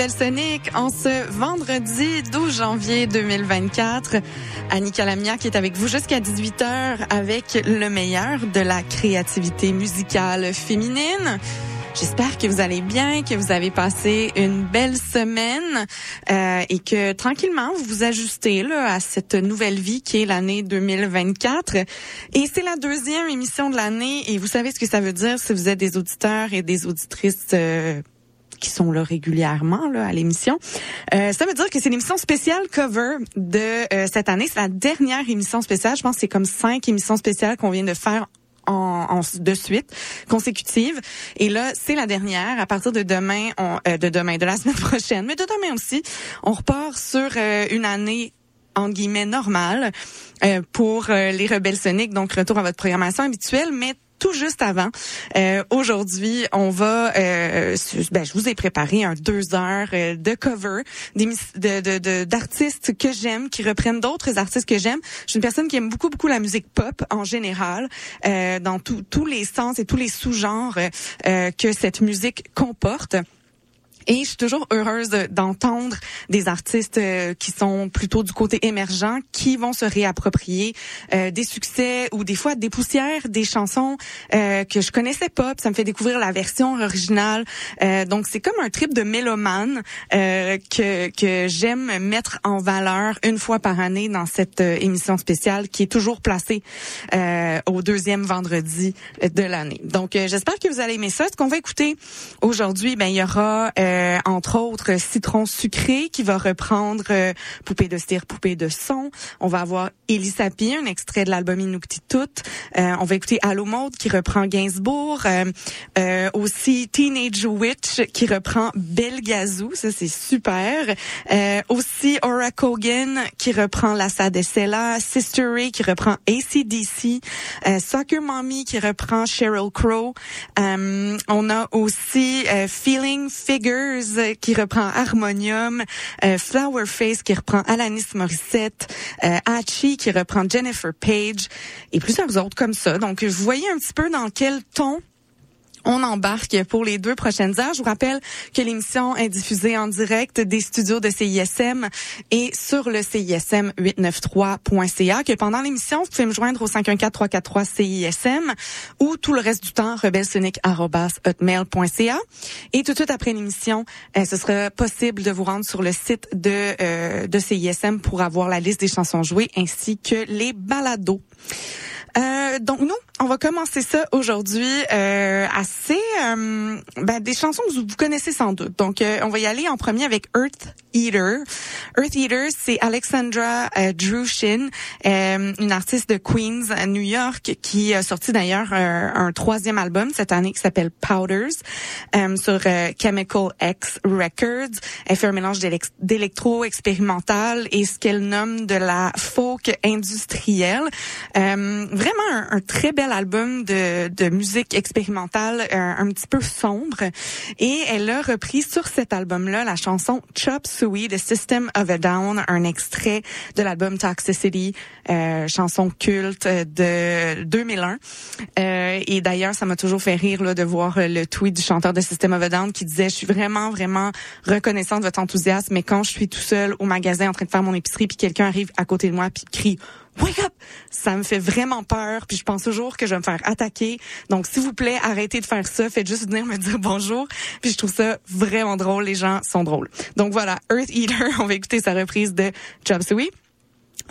Rebelle Sonic en ce vendredi 12 janvier 2024. Annie Calamia qui est avec vous jusqu'à 18h avec le meilleur de la créativité musicale féminine. J'espère que vous allez bien, que vous avez passé une belle semaine euh, et que tranquillement vous vous ajustez là à cette nouvelle vie qui est l'année 2024. Et c'est la deuxième émission de l'année et vous savez ce que ça veut dire si vous êtes des auditeurs et des auditrices. euh, qui sont là régulièrement là, à l'émission. Euh, ça veut dire que c'est l'émission spéciale cover de euh, cette année. C'est la dernière émission spéciale. Je pense que c'est comme cinq émissions spéciales qu'on vient de faire en, en- de suite consécutive et là c'est la dernière à partir de demain on, euh, de demain de la semaine prochaine mais de demain aussi on repart sur euh, une année entre guillemets normale euh, pour euh, les rebelles soniques donc retour à votre programmation habituelle mais tout juste avant. Euh, Aujourd'hui, on va, euh, ben, je vous ai préparé un deux heures euh, de cover d'artistes que j'aime, qui reprennent d'autres artistes que j'aime. Je suis une personne qui aime beaucoup, beaucoup la musique pop en général, euh, dans tous les sens et tous les sous-genres euh, que cette musique comporte. Et je suis toujours heureuse de- d'entendre des artistes euh, qui sont plutôt du côté émergent, qui vont se réapproprier euh, des succès ou des fois des poussières, des chansons euh, que je connaissais pas. puis ça me fait découvrir la version originale. Euh, donc c'est comme un trip de mélomane euh, que que j'aime mettre en valeur une fois par année dans cette euh, émission spéciale qui est toujours placée au deuxième vendredi de l'année. Donc j'espère que vous allez aimer ça. Ce qu'on va écouter aujourd'hui, ben il y aura euh, entre autres Citron sucré qui va reprendre euh, Poupée de cire, Poupée de son. On va avoir Elie Sapi, un extrait de l'album Inuktitut. Euh, on va écouter Allo Mode qui reprend Gainsbourg. Euh, euh, aussi Teenage Witch qui reprend Belgazou. Ça, c'est super. Euh, aussi Aura Kogan qui reprend La Sadecella. Sister Ray qui reprend ACDC. Euh, Soccer Mommy qui reprend Sheryl Crow. Euh, on a aussi euh, Feeling Figures euh, qui reprend Harmonium. Euh, Flower Face qui reprend Alanis Morissette. Euh, qui reprend Jennifer Page et plusieurs autres comme ça. Donc, vous voyez un petit peu dans quel ton on embarque pour les deux prochaines heures. Je vous rappelle que l'émission est diffusée en direct des studios de CISM et sur le CISM 893.ca. Que pendant l'émission, vous pouvez me joindre au 514-343 CISM ou tout le reste du temps rebelsonic@hotmail.ca. Et tout de suite après l'émission, euh, ce sera possible de vous rendre sur le site de euh, de CISM pour avoir la liste des chansons jouées ainsi que les balados. Euh, donc nous, on va commencer ça aujourd'hui euh, assez euh, ben, des chansons que vous, connaissez sans doute. Donc euh, on va y aller en premier avec Earth Eater. Earth Eater, c'est Alexandra euh, Drushin, euh, une artiste de Queens New York qui a sorti d'ailleurs un troisième album cette année qui s'appelle Powders sur Chemical X Records. Elle fait un mélange d'élec- d'électro expérimental et ce qu'elle nomme de la folk industrielle. Vraiment un, un très bel album de, de musique expérimentale, un, un petit peu sombre. Et elle a repris sur cet album-là la chanson Chop Suey de System of a Down, un extrait de l'album Toxicity, euh, chanson culte de 2001. Euh, et d'ailleurs, ça m'a toujours fait rire là, de voir le tweet du chanteur de System of a Down qui disait « Je suis vraiment, vraiment reconnaissant de votre enthousiasme, mais quand je suis tout seul au magasin en train de faire mon épicerie, puis quelqu'un arrive à côté de moi puis crie wake up. Ça me fait vraiment peur, puis je pense toujours que je vais me faire attaquer. Donc, s'il vous plaît, arrêtez de faire ça. Faites juste venir me dire bonjour. Puis je trouve ça vraiment drôle. Les gens sont drôles. Donc voilà, Earth Eater. On va écouter sa reprise de Chop.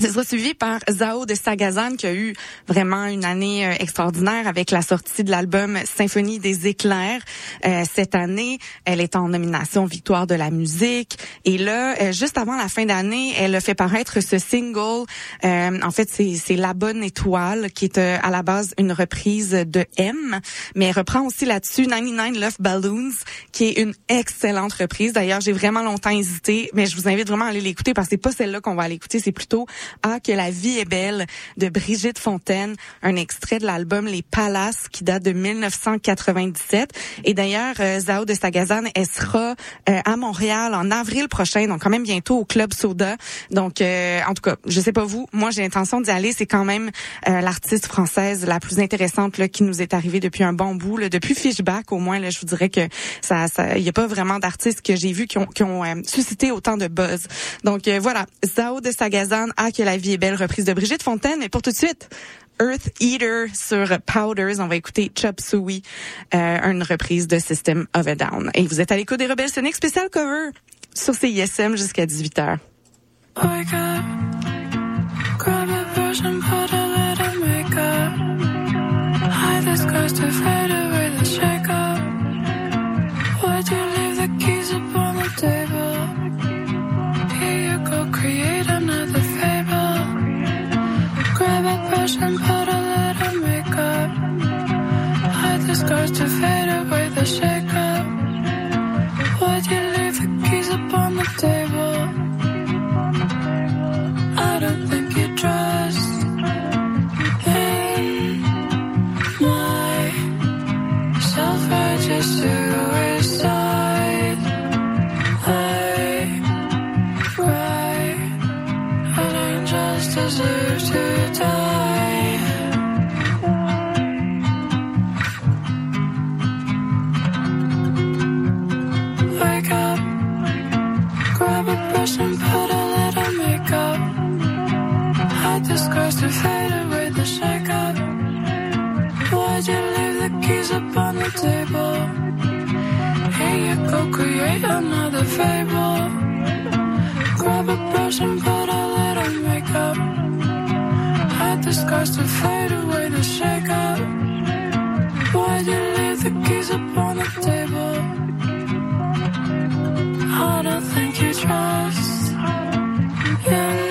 Ce sera suivi par Zao de Sagazan qui a eu vraiment une année euh, extraordinaire avec la sortie de l'album Symphonie des éclairs euh, cette année. Elle est en nomination Victoire de la musique et là, euh, juste avant la fin d'année, elle a fait paraître ce single. en fait, c'est La Bonne Étoile qui est à la base une reprise de M, mais elle reprend aussi là-dessus 99 Love Balloons qui est une excellente reprise. D'ailleurs, j'ai vraiment longtemps hésité, mais je vous invite vraiment à aller l'écouter parce que c'est pas celle-là qu'on va aller écouter, c'est plutôt ah, que la vie est belle de Brigitte Fontaine, un extrait de l'album Les Palaces qui date de 1997. Et d'ailleurs, euh, Zao de Sagazan, elle sera euh, à Montréal en avril prochain, donc quand même bientôt au Club Soda. Donc, euh, en tout cas, je sais pas vous, moi j'ai l'intention d'y aller. C'est quand même l'artiste française la plus intéressante là, qui nous est arrivée depuis un bon bout, là, depuis Fishback au moins. Là, je vous dirais que ça, il y a pas vraiment d'artistes que j'ai vus qui ont, qui ont suscité autant de buzz. Donc voilà, Zao de Sagazan à la vie est belle, reprise de Brigitte Fontaine. Mais pour tout de suite, Earth Eater sur Powders. On va écouter Chop Suey, euh, une reprise de System of a Down. Et vous êtes à l'écoute des Rebelles Sonic spécial cover sur CISM jusqu'à 18h. and put a little makeup. Hide the scars to fade away the shake up. Why'd you leave the keys up on the table? I don't think you trust in my self-righteous suicide. I cry, and angels deserve to die. create another fable. Grab a brush and put a little makeup. Hide the scars to fade away the shake up. Why'd you leave the keys up on the table? I don't think you trust in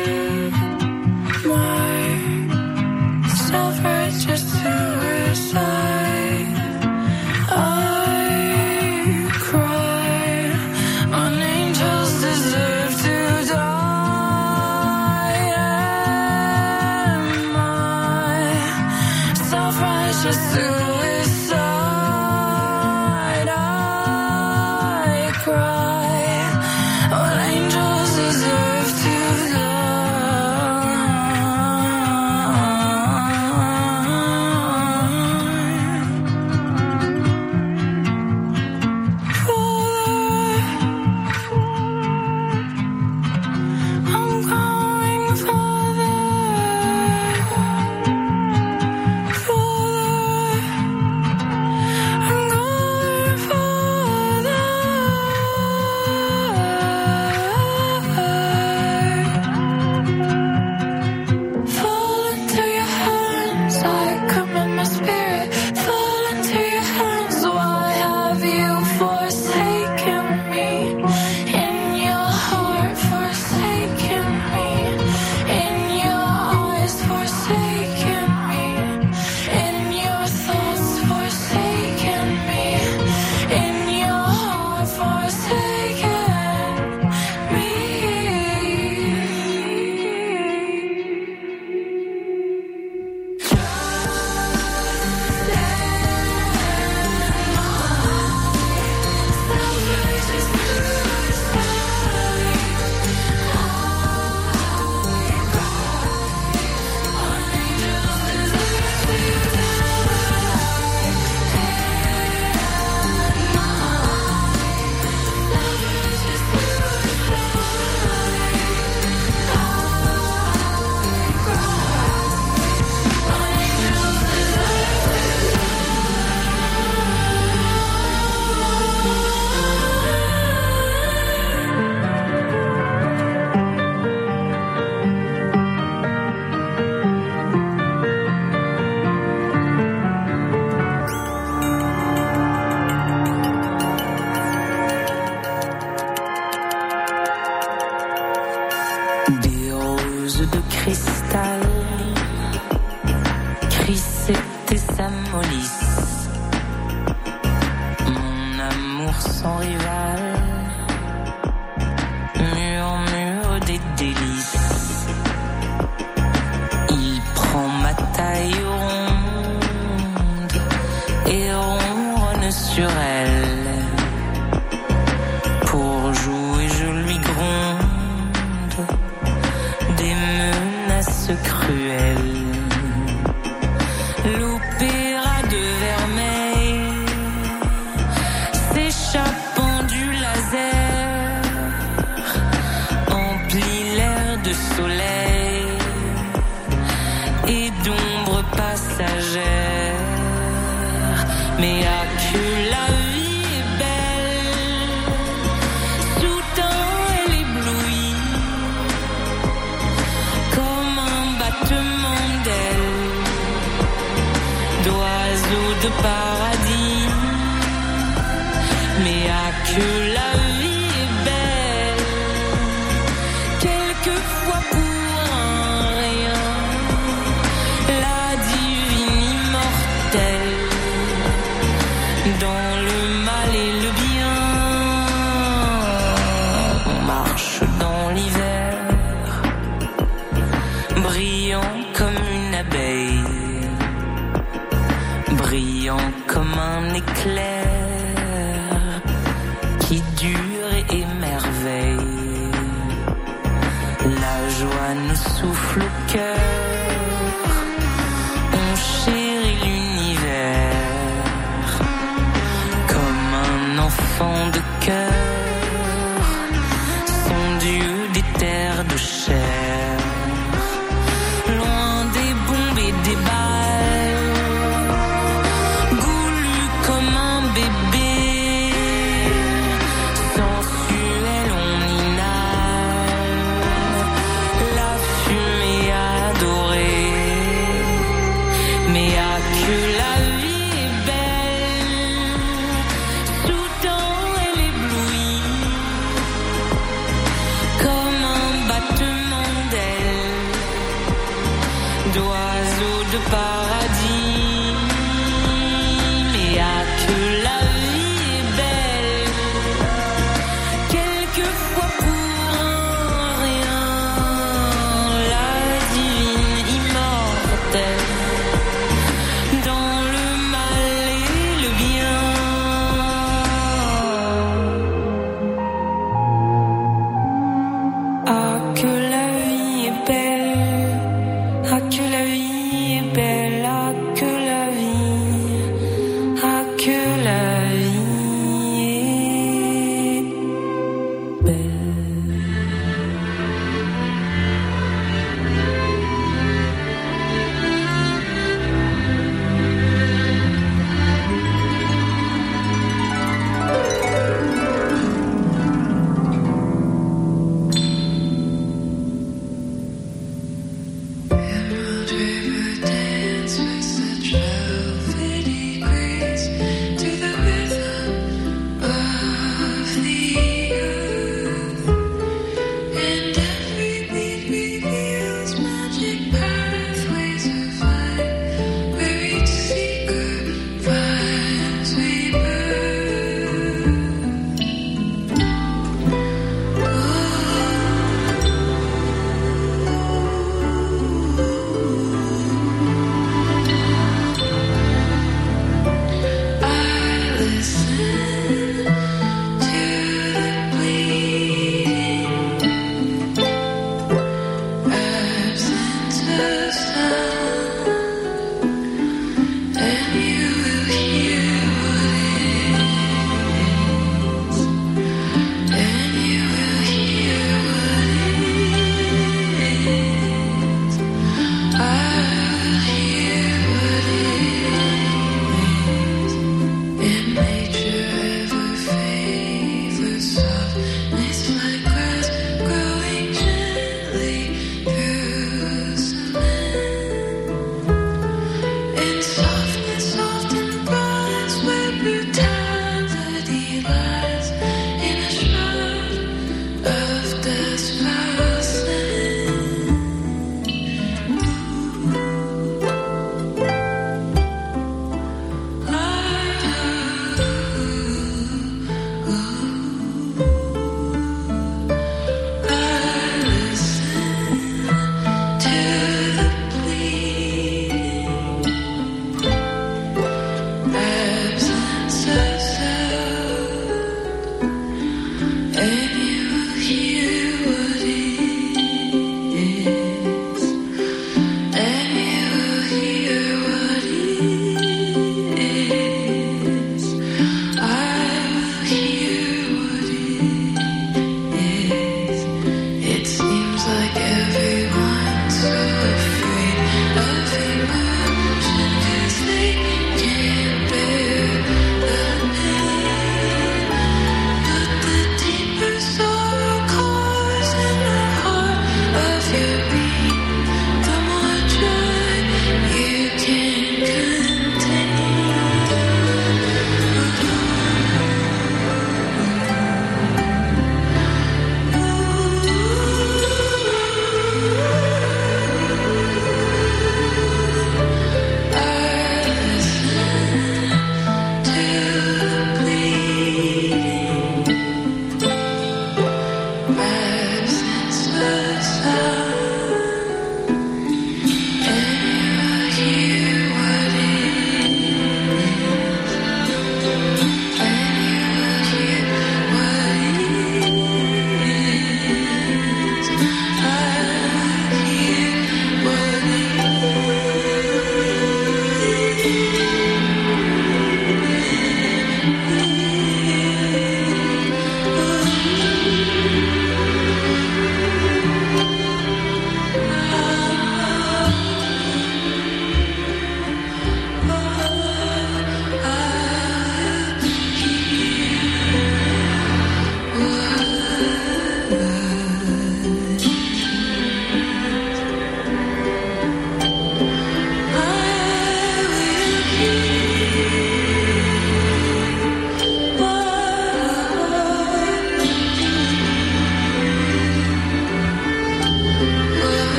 about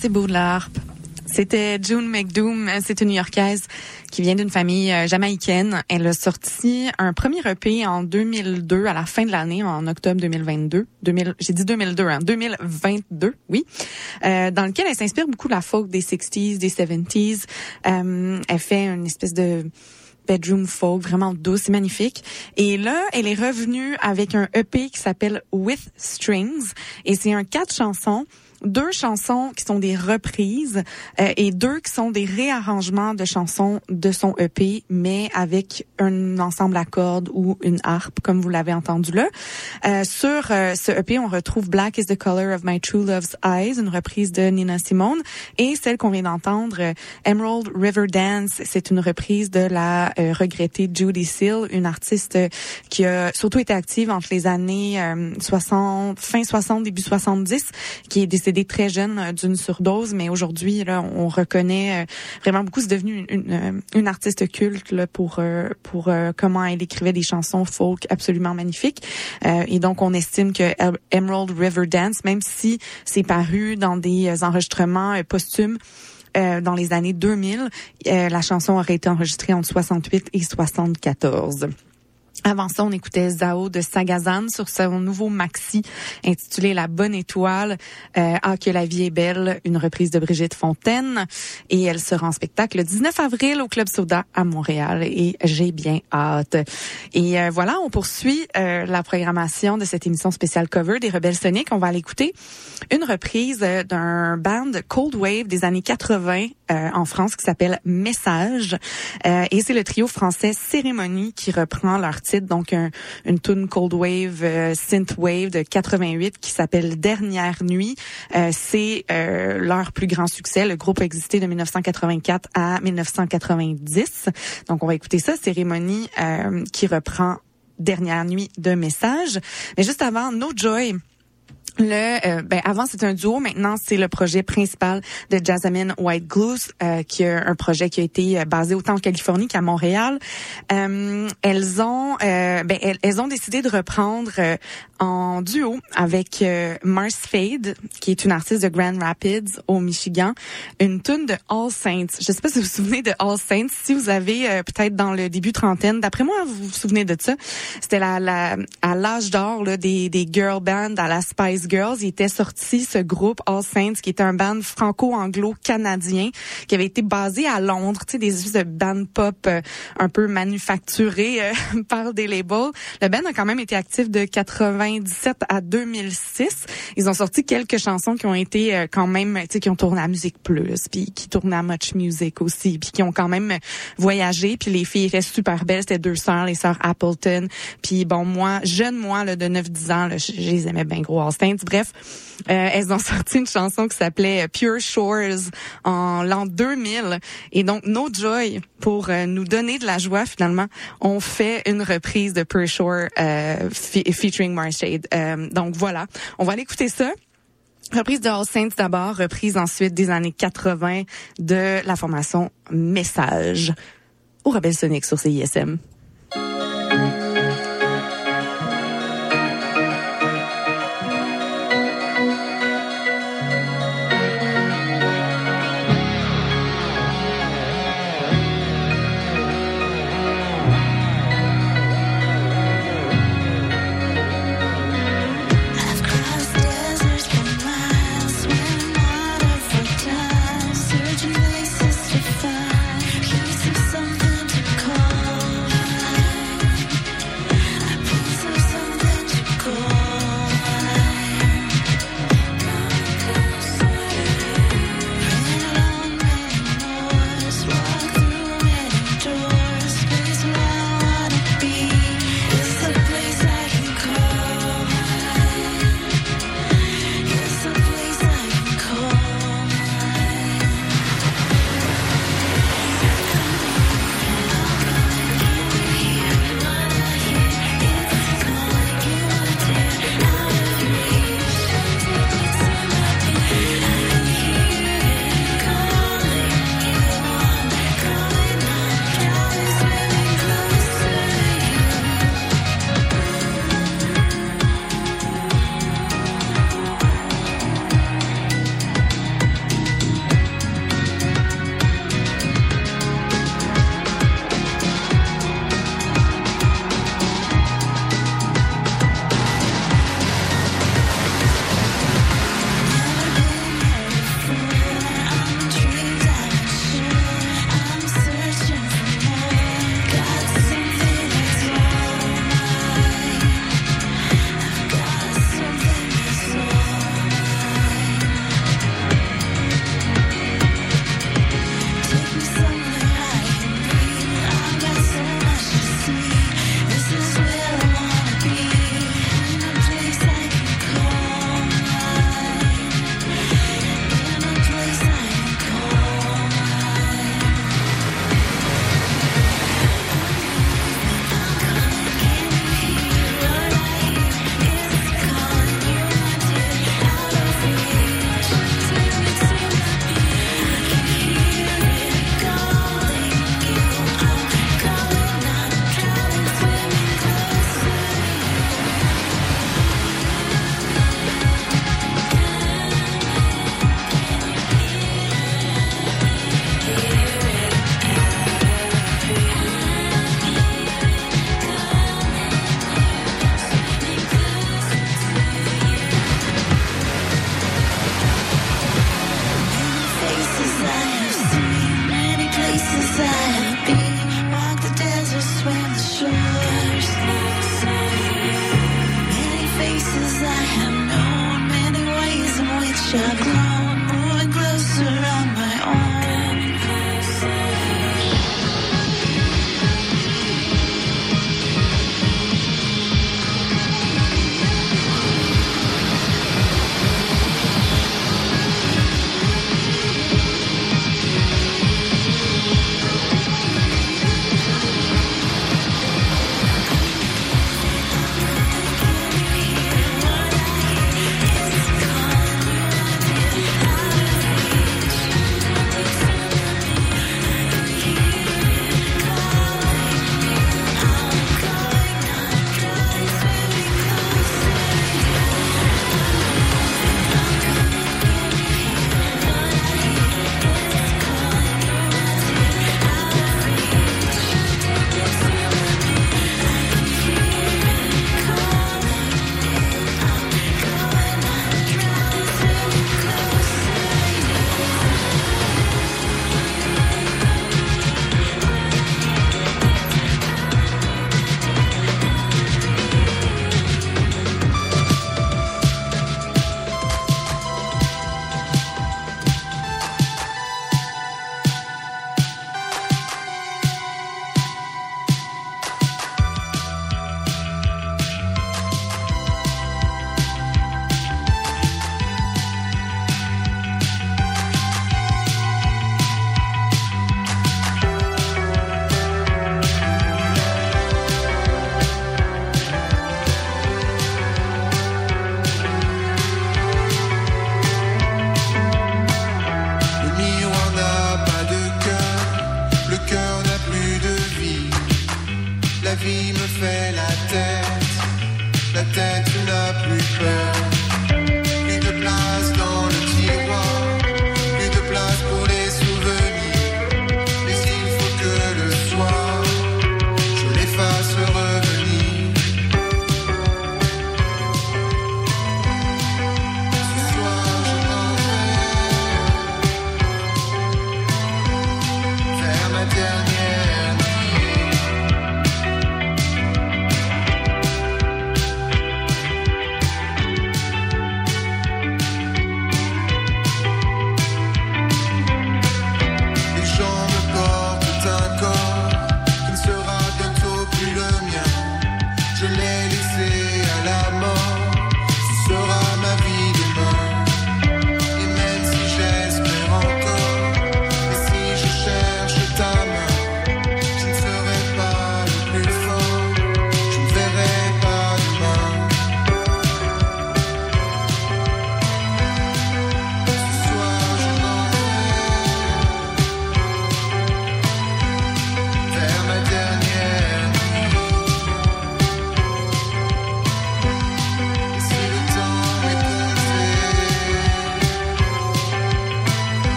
c'est beau de la C'était June McDoom, c'est une New-Yorkaise qui vient d'une famille euh, jamaïcaine. Elle a sorti un premier EP en 2002, à la fin de l'année, en octobre 2022. 2000, j'ai dit 2002, hein, 2022, oui, euh, dans lequel elle s'inspire beaucoup de la folk des 60s, des 70s. Euh, elle fait une espèce de bedroom folk, vraiment douce et magnifique. Et là, elle est revenue avec un EP qui s'appelle With Strings et c'est un quatre chansons deux chansons qui sont des reprises euh, et deux qui sont des réarrangements de chansons de son EP, mais avec un ensemble à cordes ou une harpe, comme vous l'avez entendu là. Euh, sur euh, ce EP, on retrouve Black is the Color of My True Love's Eyes, une reprise de Nina Simone, et celle qu'on vient d'entendre, Emerald River Dance, c'est une reprise de la regrettée Judy Seal, une artiste qui a surtout été active entre les années 60, fin 60, début 70, qui est décédée très jeune euh, d'une surdose, mais aujourd'hui, on reconnaît euh, vraiment beaucoup. C'est devenu une, euh, une, artiste culte là, pour pour comment elle écrivait des chansons folk absolument magnifiques. et donc, on estime que Emerald River Dance, même si c'est paru dans des enregistrements posthumes, dans les années 2000, la chanson aurait été enregistrée entre 68 et 74. Avant ça, on écoutait Zao de Sagazan sur son nouveau maxi intitulé La Bonne Étoile. Euh, ah, que la vie est belle, une reprise de Brigitte Fontaine. Et elle sera en spectacle le 19 avril au Club Soda à Montréal. Et j'ai bien hâte. Et euh, voilà, on poursuit euh, la programmation de cette émission spéciale cover des Rebelles Soniques. On va aller écouter une reprise euh, d'un band Cold Wave des années 80 en France qui s'appelle Message. et c'est le trio français Cérémonie qui reprend leur titre, donc un, une tune cold wave, euh, synth wave de 88 qui s'appelle Dernière nuit. Euh, c'est euh, leur plus grand succès. Le groupe a existé de 1984 à 1990. Donc on va écouter ça, cérémonie qui reprend Dernière nuit de message. Mais juste avant, No Joy. Le, euh, ben avant c'était un duo, maintenant c'est le projet principal de Jasmine White Glues, euh, qui est un projet qui a été euh, basé autant en Californie qu'à Montréal. elles ont, ben elles, ont décidé de reprendre en duo avec Mars Fade, qui est une artiste de Grand Rapids au Michigan, une tune de All Saints. Je sais pas si vous vous souvenez de All Saints. Si vous avez peut-être dans le début trentaine, d'après moi vous vous souvenez de ça. C'était la, la, à l'âge d'or des des girl bands à la Spice Girls, il était sorti ce groupe All Saints, qui est un band franco-anglo-canadien, qui avait été basé à Londres, tu sais, des espèces de band pop euh, un peu manufacturés euh, par des labels. Le band a quand même été actif de 97 à 2006. Ils ont sorti quelques chansons qui ont été euh, quand même, tu sais, qui ont tourné à Musique Plus, puis qui tournaient à Much Music aussi, puis qui ont quand même voyagé. Puis les filles restent super belles. C'était deux sœurs, les sœurs Appleton. Puis bon, moi, jeune moi là, de 9-10 ans, là, je les aimais bien gros All Saints. Bref, euh, elles ont sorti une chanson qui s'appelait Pure Shores en l'an 2000. Et donc, No Joy, pour euh, nous donner de la joie, finalement, on fait une reprise de Pure Shore euh, featuring Marshade. Euh, donc voilà, on va aller écouter ça. Reprise de All Saints d'abord, reprise ensuite des années 80 de la formation Message au Rebelle Sonic sur CISM.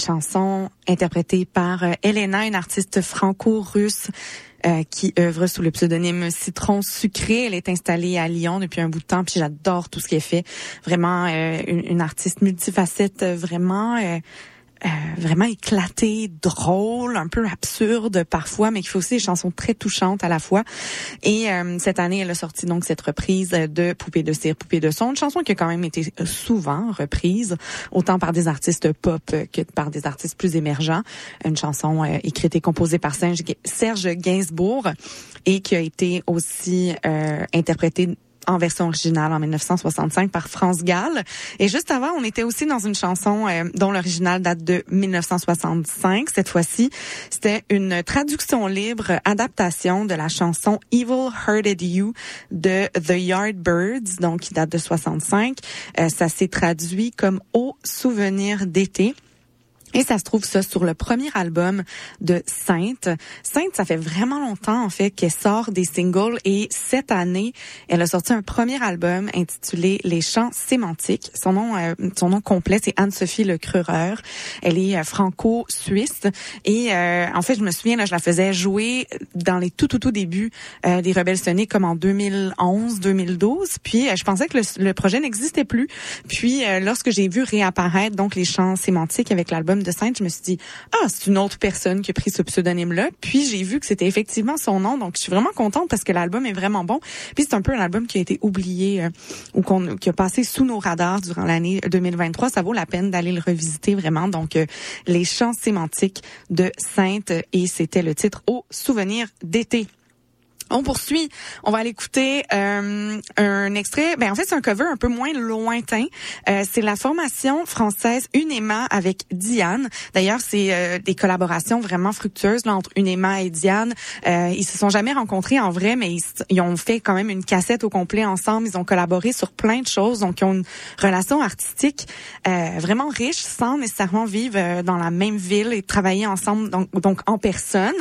Une chanson interprétée par euh, Elena, une artiste franco-russe euh, qui œuvre sous le pseudonyme Citron Sucré. Elle est installée à Lyon depuis un bout de temps, puis j'adore tout ce qu'elle fait. Vraiment une, une, artiste multifacette, vraiment euh, vraiment éclaté, drôle, un peu absurde parfois, mais qui fait aussi des chansons très touchantes à la fois. Et euh, cette année, elle a sorti donc cette reprise de Poupée de cire, Poupée de son, une chanson qui a quand même été souvent reprise, autant par des artistes pop que par des artistes plus émergents. Une chanson euh, écrite et composée par Serge Gainsbourg et qui a été aussi interprétée en version originale en 1965 par France Gall. Et juste avant, on était aussi dans une chanson euh, dont l'original date de 1965. Cette fois-ci, c'était une traduction libre, adaptation de la chanson Evil Hurted You de The Yardbirds, donc qui date de 65. Euh, ça s'est traduit comme Au souvenir d'été. Et ça se trouve ça sur le premier album de Sainte. Sainte, ça fait vraiment longtemps en fait qu'elle sort des singles et cette année, elle a sorti un premier album intitulé Les chants sémantiques. Son nom, euh, son nom complet, c'est Anne-Sophie Le Crureur. Elle est euh, franco-suisse et euh, en fait, je me souviens là, je la faisais jouer dans les tout tout tout débuts des Rebelles Soniques comme en 2011, 2012. Puis je pensais que le, le projet n'existait plus. Puis lorsque j'ai vu réapparaître donc les chants sémantiques avec l'album de Sainte, je me suis dit ah c'est une autre personne qui a pris ce pseudonyme-là. Puis j'ai vu que c'était effectivement son nom, donc je suis vraiment contente parce que l'album est vraiment bon. Puis c'est un peu un album qui a été oublié euh, ou qu'on qui a passé sous nos radars durant l'année 2023. Ça vaut la peine d'aller le revisiter vraiment. Donc euh, les chants sémantiques de Sainte et c'était le titre au souvenir d'été. On poursuit. On va aller écouter euh, un extrait. Ben en fait, c'est un cover un peu moins lointain. Euh, c'est la formation française Unema avec Diane. D'ailleurs, c'est euh, des collaborations vraiment fructueuses là, entre Unema et Diane. Euh, ils se sont jamais rencontrés en vrai, mais ils, ils, ont fait quand même une cassette au complet ensemble. Ils ont collaboré sur plein de choses, donc ils ont une relation artistique euh, vraiment riche, sans nécessairement vivre dans la même ville et travailler ensemble, donc, donc en personne.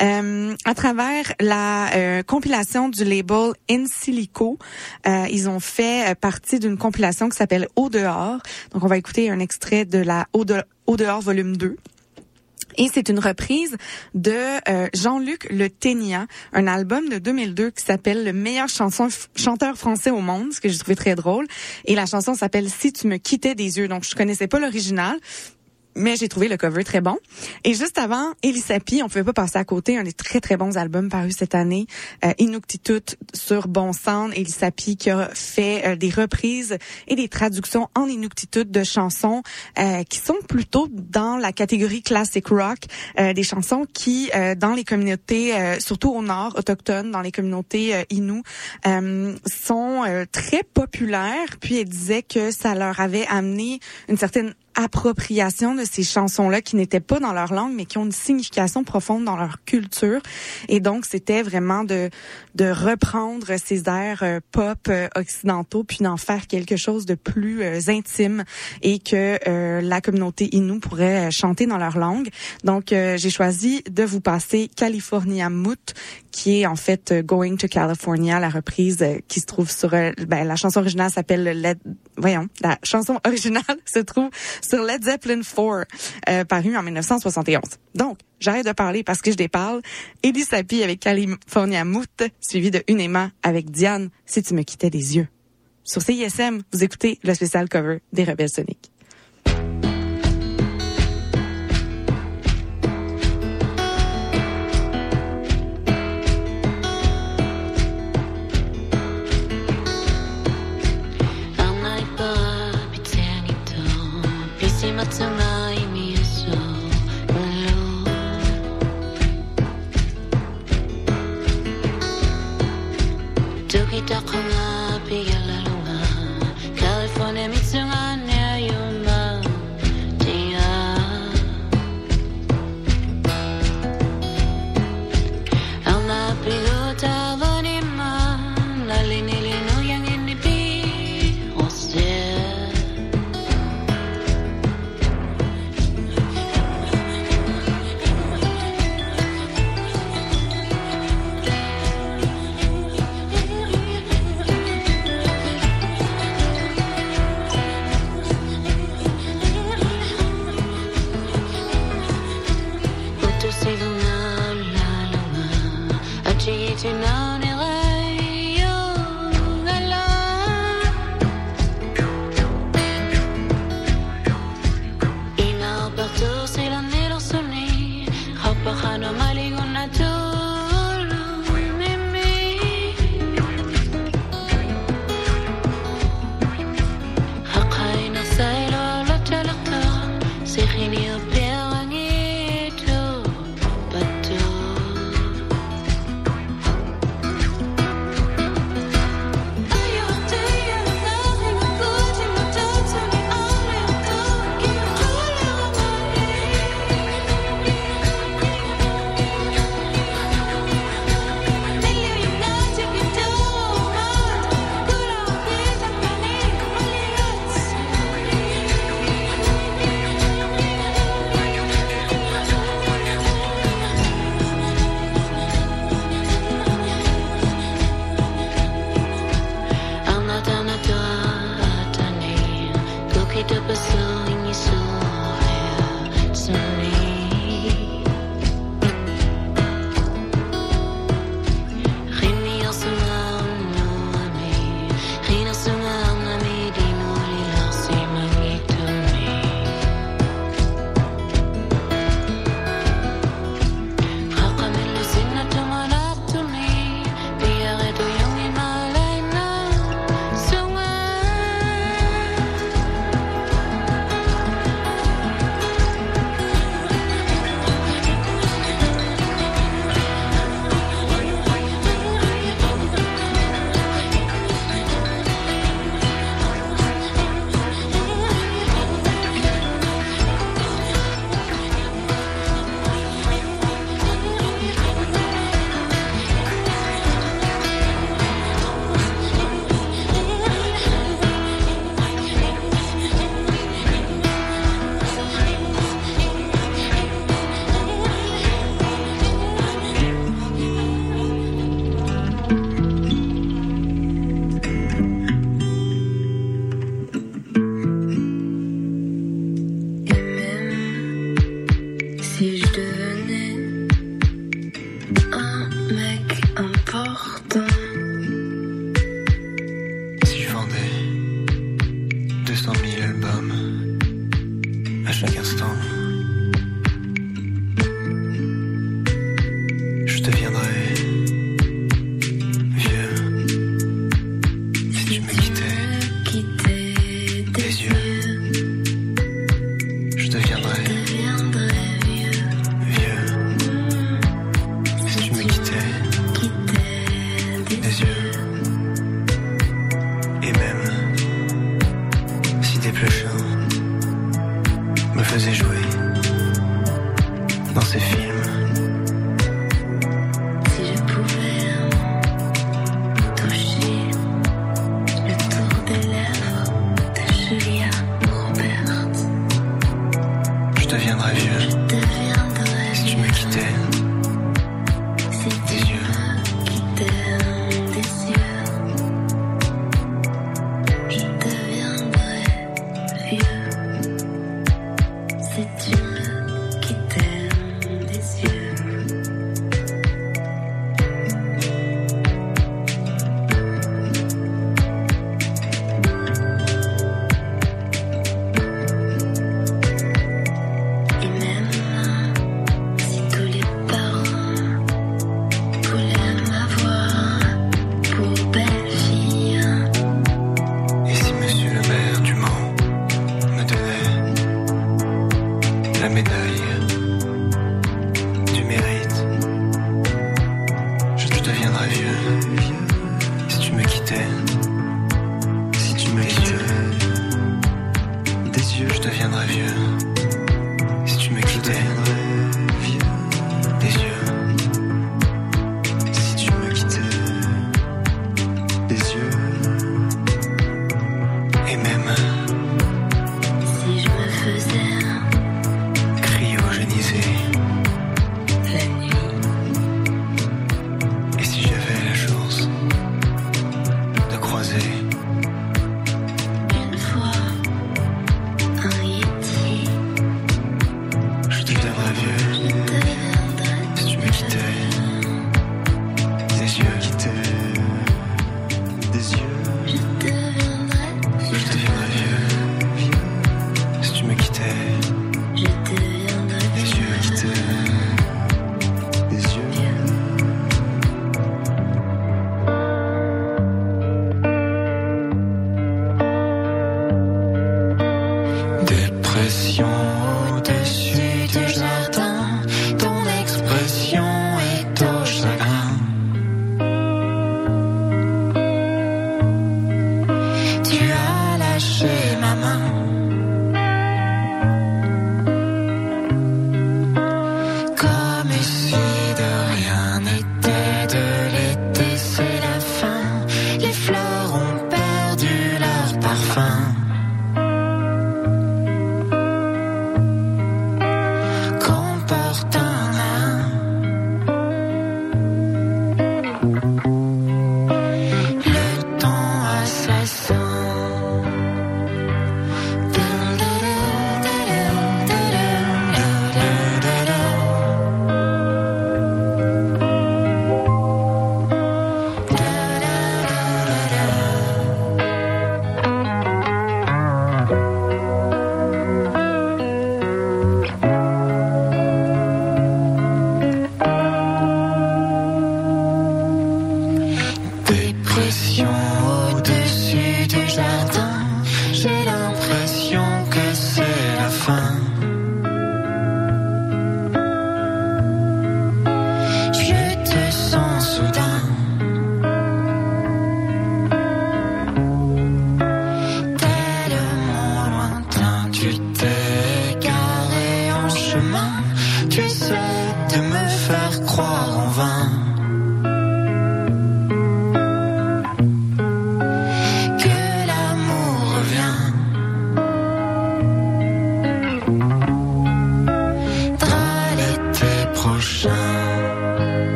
à travers la euh, compilation du label In Silico. Euh, ils ont fait euh, partie d'une compilation qui s'appelle Au dehors. Donc on va écouter un extrait de la Au, dehors volume 2. Et c'est une reprise de Jean-Luc Le Ténia, un album de 2002 qui s'appelle Le meilleur chanteur français au monde, ce que j'ai trouvé très drôle. Et la chanson s'appelle Si tu me quittais des yeux. Donc je connaissais pas l'original, mais j'ai trouvé le cover très bon. Et juste avant, Elisapi, on pouvait pas passer à côté, un des très très bons albums parus cette année, euh, Inuktitut sur Bon Sound, Elisapi qui a fait euh, des reprises et des traductions en Inuktitut de chansons euh, qui sont plutôt dans la catégorie classic rock, euh, des chansons qui dans les communautés, surtout au nord autochtones, dans les communautés Innu, sont très populaires. Puis elle disait que ça leur avait amené une certaine appropriation de ces chansons-là qui n'étaient pas dans leur langue, mais qui ont une signification profonde dans leur culture. Et donc, c'était vraiment de, de reprendre ces airs euh, pop euh, occidentaux, puis d'en faire quelque chose de plus euh, intime et que la communauté Innu pourrait chanter dans leur langue. Donc, j'ai choisi de vous passer California Moot, qui est en fait Going to California, la reprise qui se trouve sur... ben, la chanson originale s'appelle Led... Voyons, la chanson originale se trouve sur Led Zeppelin 4, euh, paru en 1971. Donc, j'arrête de parler parce que je déparle. Eddie Sapi avec California Moot, suivi de Unema avec Diane, si tu me quittais des yeux. Sur CISM, vous écoutez le spécial cover des Rebelles Soniques.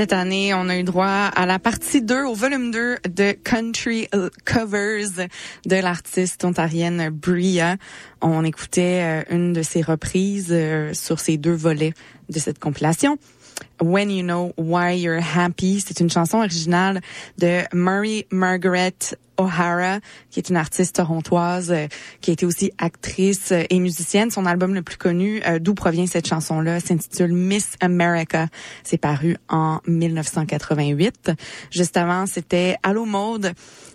Cette année, on a eu droit à la partie 2, au volume 2 de Country Covers de l'artiste ontarienne Bria. On écoutait euh, une de ses reprises euh, sur ces deux volets de cette compilation. When You Know Why You're Happy. C'est une chanson originale de Murray Margaret O'Hara, qui est une artiste torontoise, euh, qui a été aussi actrice euh, et musicienne. Son album le plus connu, euh, d'où provient cette chanson-là, s'intitule Miss America. C'est paru en 1988. Juste avant, c'était Allo Mode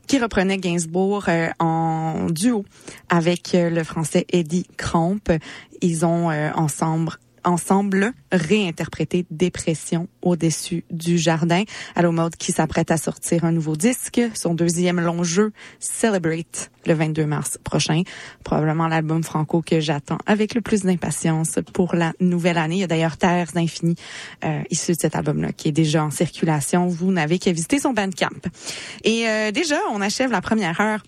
qui reprenait Gainsbourg en duo avec le français Eddie Crump. Ils ont ensemble ensemble réinterpréter Dépression au-dessus du jardin. Allo Mode qui s'apprête à sortir un nouveau disque, son deuxième long jeu, Celebrate, le 22 mars prochain. Probablement l'album franco que j'attends avec le plus d'impatience pour la nouvelle année. Il y a d'ailleurs Terres d'Infini euh, de cet album-là qui est déjà en circulation. Vous n'avez qu'à visiter son Bandcamp. Et euh, déjà, on achève la première heure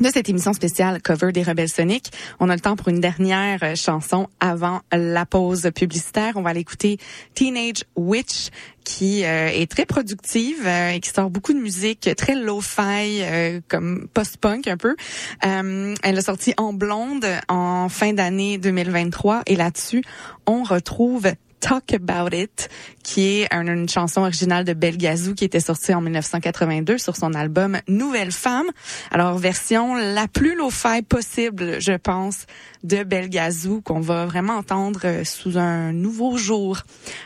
de cette émission spéciale cover des Rebelles Soniques. On a le temps pour une dernière euh, chanson avant la pause publicitaire. On va l'écouter Teenage Witch qui euh, est très productive euh, et qui sort beaucoup de musique très euh, comme post-punk un peu. Elle a sorti en blonde en fin d'année 2023 et là-dessus, on retrouve Talk About It, qui est une, chanson originale de Belgazou qui était sortie en 1982 sur son album Nouvelle Femme. Alors, version la plus low-fi possible, je pense, de Belgazou qu'on va vraiment entendre euh, sous un nouveau jour.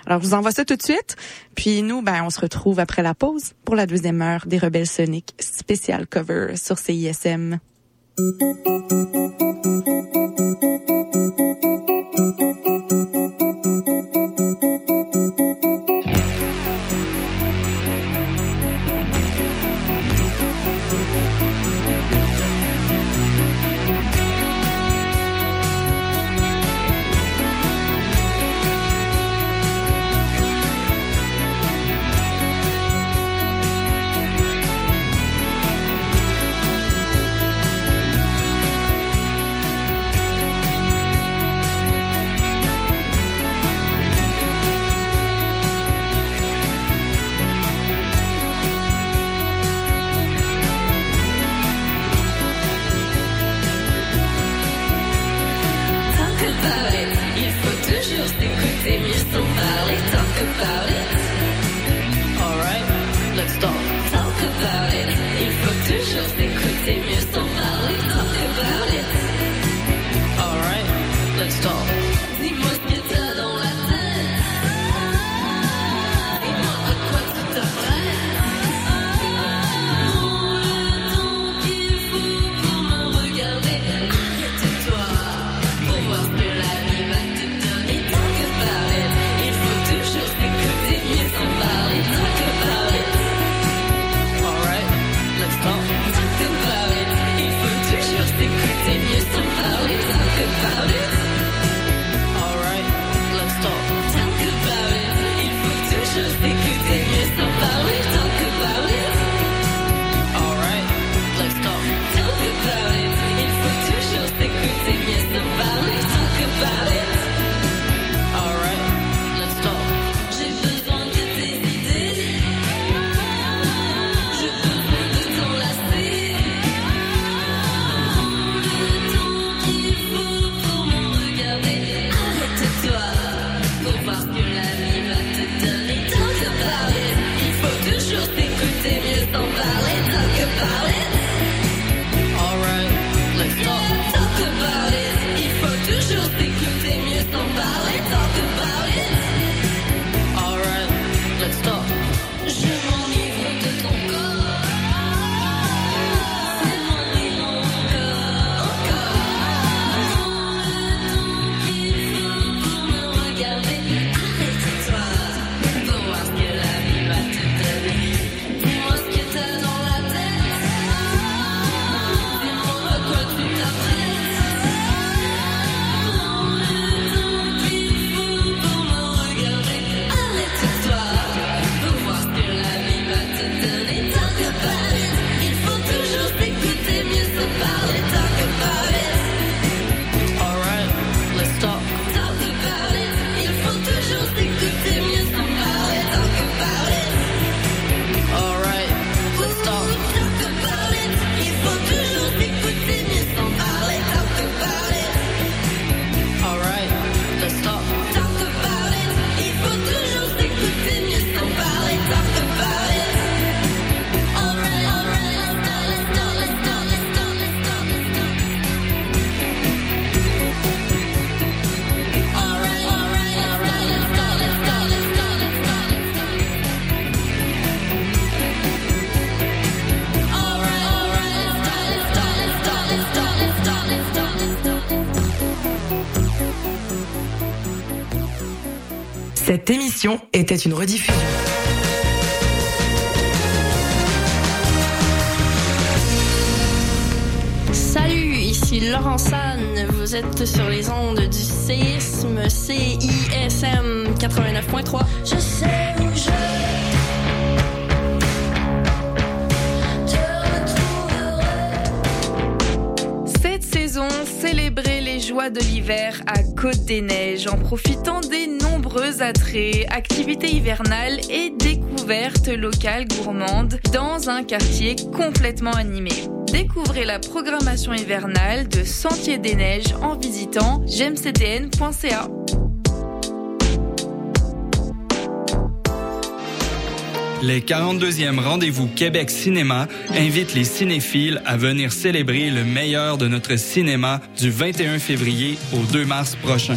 Alors, je vous envoie ça tout de suite. Puis nous, ben, on se retrouve après la pause pour la deuxième heure des Rebelles Sonic spécial cover sur CISM. était une rediffusion. Salut, ici Laurent San. Vous êtes sur les ondes du séisme CISM 89.3. Je sais où je. Célébrer les joies de l'hiver à Côte des Neiges. En profite activités hivernales et découvertes locales gourmandes dans un quartier complètement animé. Découvrez la programmation hivernale de Sentier des Neiges en visitant gmcdn.ca. Les 42e rendez-vous Québec Cinéma invitent les cinéphiles à venir célébrer le meilleur de notre cinéma du 21 février au 2 mars prochain.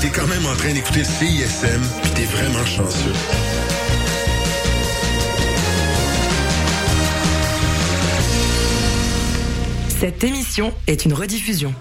t'es quand même en train d'écouter CISM, pis t'es vraiment chanceux. Cette émission est une rediffusion.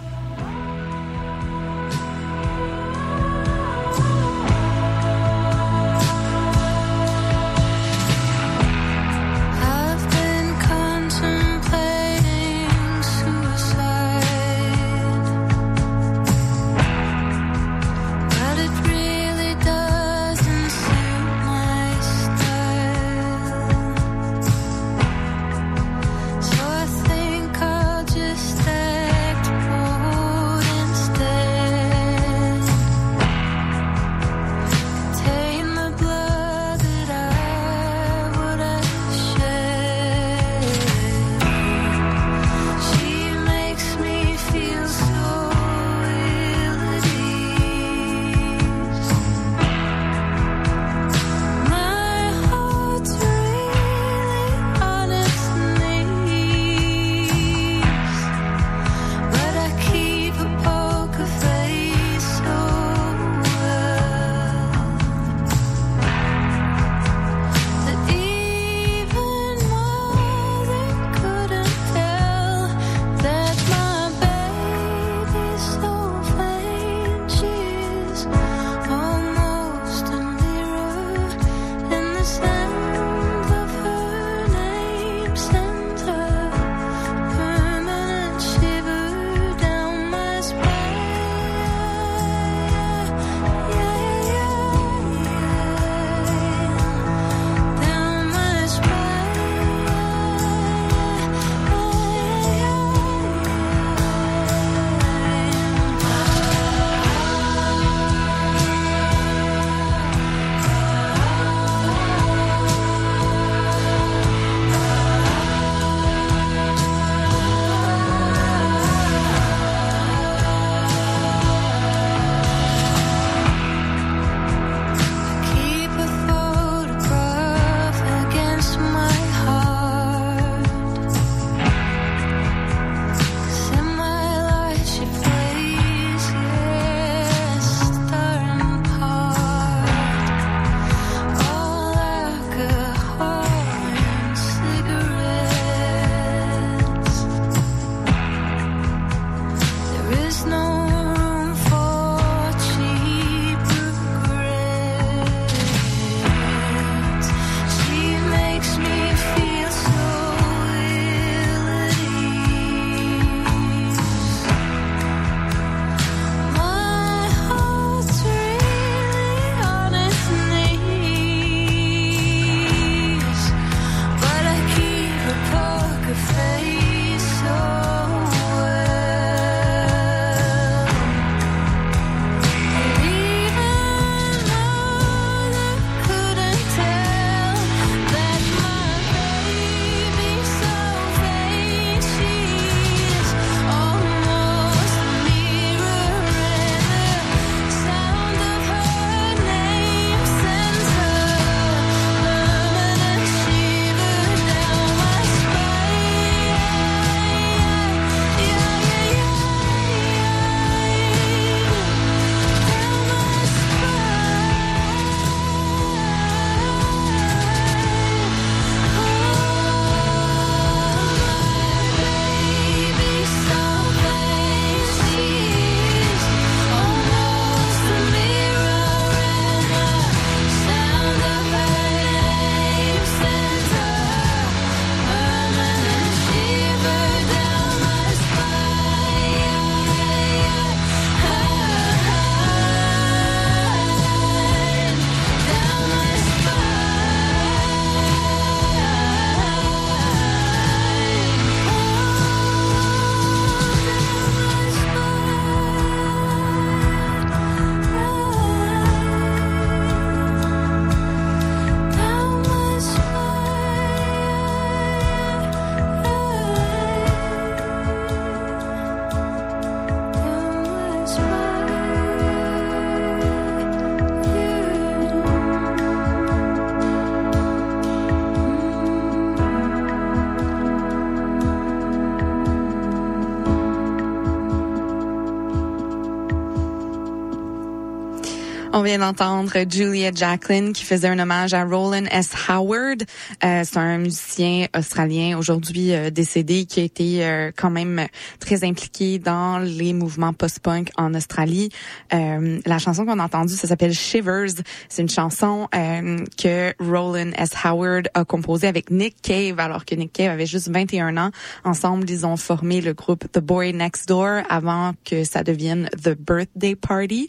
Vient d'entendre Julia Jacqueline qui faisait un hommage à Roland S. Howard. Euh, c'est un musicien australien aujourd'hui euh, décédé qui a été euh, quand même très impliqué dans les mouvements post-punk en Australie. Euh, la chanson qu'on a entendue, ça s'appelle Shivers. C'est une chanson que Roland S. Howard a composée avec Nick Cave alors que Nick Cave avait juste 21 ans. Ensemble, ils ont formé le groupe The Boy Next Door avant que ça devienne The Birthday Party.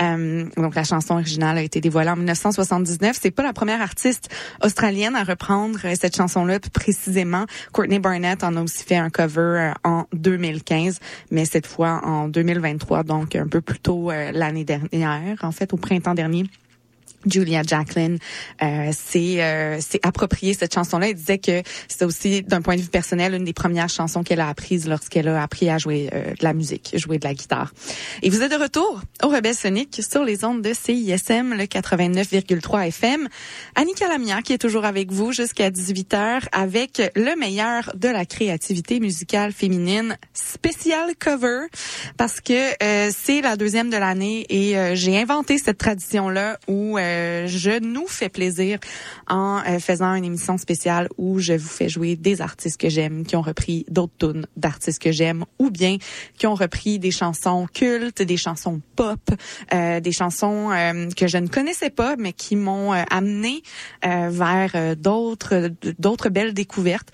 Donc la chanson originale a été dévoilée en 1979. C'est pas la première artiste australienne à reprendre euh, cette chanson-là précisément. Courtney Barnett en a aussi fait un cover euh, en 2015, mais cette fois en 2023, donc un peu plus tôt euh, l'année dernière, en fait au printemps dernier. Julia Jacqueline euh, s'est euh, approprié cette chanson-là. Elle disait que c'était aussi, d'un point de vue personnel, une des premières chansons qu'elle a apprises lorsqu'elle a appris à jouer euh, de la musique, jouer de la guitare. Et vous êtes de retour au Rebelle Sonic sur les ondes de CISM, le 89,3 FM. Annika Lamia qui est toujours avec vous jusqu'à 18h avec le meilleur de la créativité musicale féminine spécial cover parce que euh, c'est la deuxième de l'année et euh, j'ai inventé cette tradition-là où euh, je nous fais plaisir en euh, faisant une émission spéciale où je vous fais jouer des artistes que j'aime, qui ont repris d'autres tunes d'artistes que j'aime, ou bien qui ont repris des chansons cultes, des chansons pop, euh, des chansons euh, que je ne connaissais pas, mais qui m'ont euh, amené euh, vers euh, d'autres d'autres belles découvertes.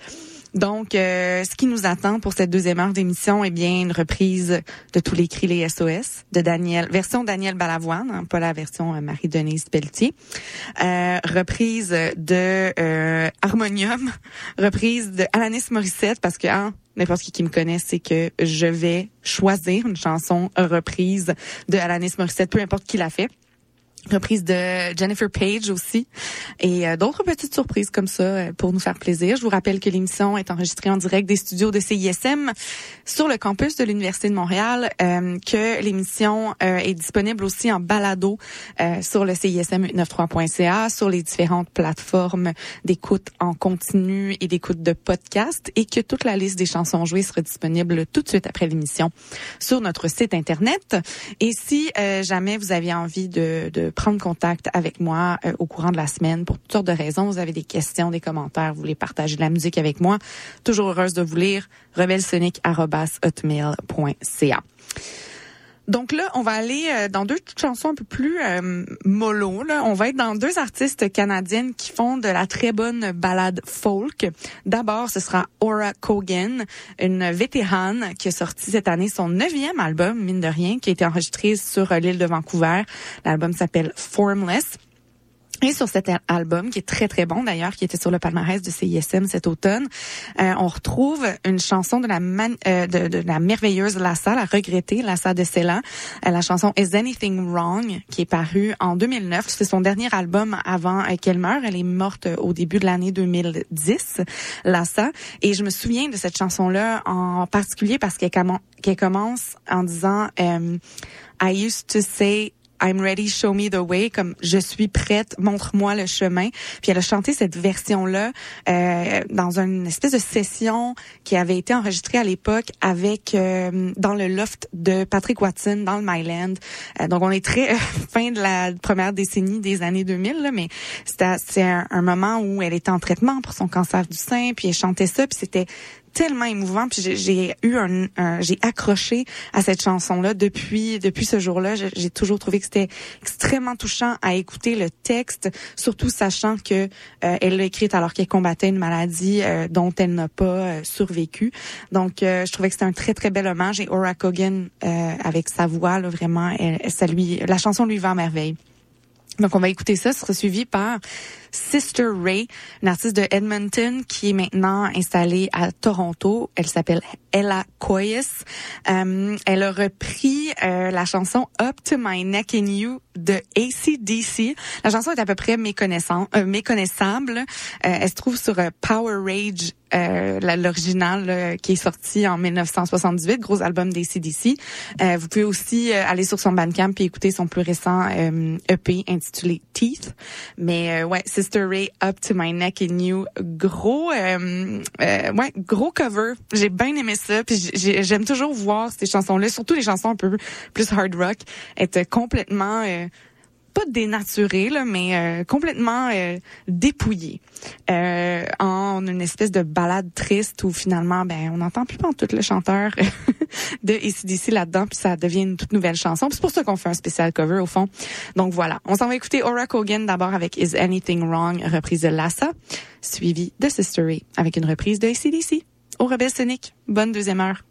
Donc, euh, ce qui nous attend pour cette deuxième heure d'émission, est bien, une reprise de tous les cris les SOS de Daniel, version Daniel Balavoine, hein, pas la version euh, Marie-Denise Pelletier. Euh, reprise de Harmonium, reprise de Alanis Morissette, parce que hein, n'importe qui qui me connaît, c'est que je vais choisir une chanson reprise de Alanis Morissette, peu importe qui l'a fait reprise de Jennifer Page aussi et euh, d'autres petites surprises comme ça euh, pour nous faire plaisir. Je vous rappelle que l'émission est enregistrée en direct des studios de CISM sur le campus de l'Université de Montréal, euh, que l'émission est disponible aussi en balado sur le CISM893.ca, sur les différentes plateformes d'écoute en continu et d'écoute de podcast et que toute la liste des chansons jouées sera disponible tout de suite après l'émission sur notre site internet. Et si jamais vous avez envie de, de prendre contact avec moi euh, au courant de la semaine pour toutes sortes de raisons. Vous avez des questions, des commentaires, vous voulez partager de la musique avec moi. Toujours heureuse de vous lire. rebelsonic.hotmail.ca. Donc là, on va aller euh, dans deux chansons un peu plus euh, mollo. On va être dans deux artistes canadiennes qui font de la très bonne balade folk. D'abord, ce sera Aura Cogan, une vétérane qui a sorti cette année son neuvième album, mine de rien, qui a été enregistré sur euh, l'île de Vancouver. L'album s'appelle Formless. Et sur cet al- album, qui est très très bon d'ailleurs, qui était sur le palmarès de CISM cet automne, euh, on retrouve une chanson de la euh, de, de la merveilleuse Lassa, la regrettée Lassa de Cella, euh, la chanson Is Anything Wrong, qui est parue en 2009. C'est son dernier album avant euh, qu'elle meure. Elle est morte euh, au début de l'année 2010, Lassa. Et je me souviens de cette chanson-là en particulier parce qu'elle commence en disant euh, I used to say I'm ready, show me the way, comme je suis prête, montre-moi le chemin. Puis elle a chanté cette version-là euh, dans une espèce de session qui avait été enregistrée à l'époque avec euh, dans le loft de Patrick Watson dans le Myland. Euh, donc on est très euh, fin de la première décennie des années 2000, là, mais c'était c'est un, un moment où elle était en traitement pour son cancer du sein, puis elle chantait ça, puis c'était tellement émouvant puis j'ai- eu un, un- j'ai accroché à cette chanson là depuis depuis ce jour-là j'ai toujours trouvé que c'était extrêmement touchant à écouter le texte surtout sachant que euh, elle l'a écrite alors qu'elle combattait une maladie euh, dont elle n'a pas euh, survécu donc euh, je trouvais que c'était un très très bel hommage et Aura Cogan euh, avec sa voix là vraiment elle, ça lui la chanson lui va à merveille donc, on va écouter ça. Ce sera suivi par Sister Ray, une artiste de Edmonton qui est maintenant installée à Toronto. Elle s'appelle Ella Coyes. Euh, elle a repris euh, la chanson Up to My Neck in You de ACDC. La chanson est à peu près méconnaissant, euh, méconnaissable. Elle se trouve sur Power Rage l'original qui est sorti en 1978, gros album des CDC. Euh, vous pouvez aussi aller sur son Bandcamp et écouter son plus récent EP intitulé Teeth. Mais ouais, Sister Ray, Up to My Neck in You, gros, euh, euh, ouais, gros cover. J'ai bien aimé ça. Puis j'ai- j'aime toujours voir ces chansons-là, surtout les chansons un peu plus hard rock, être complètement euh, pas dénaturé, là, mais euh, complètement euh, dépouillé. Euh, en une espèce de balade triste où finalement, ben, on n'entend plus tout le chanteur de ACDC là-dedans, puis ça devient une toute nouvelle chanson. C'est pour ça qu'on fait un spécial cover au fond. Donc voilà, on s'en va écouter Aura Hogan d'abord avec Is Anything Wrong, reprise de Lassa, suivi de Sistery avec une reprise de ACDC. Au Rebelle Sonic, bonne deuxième heure.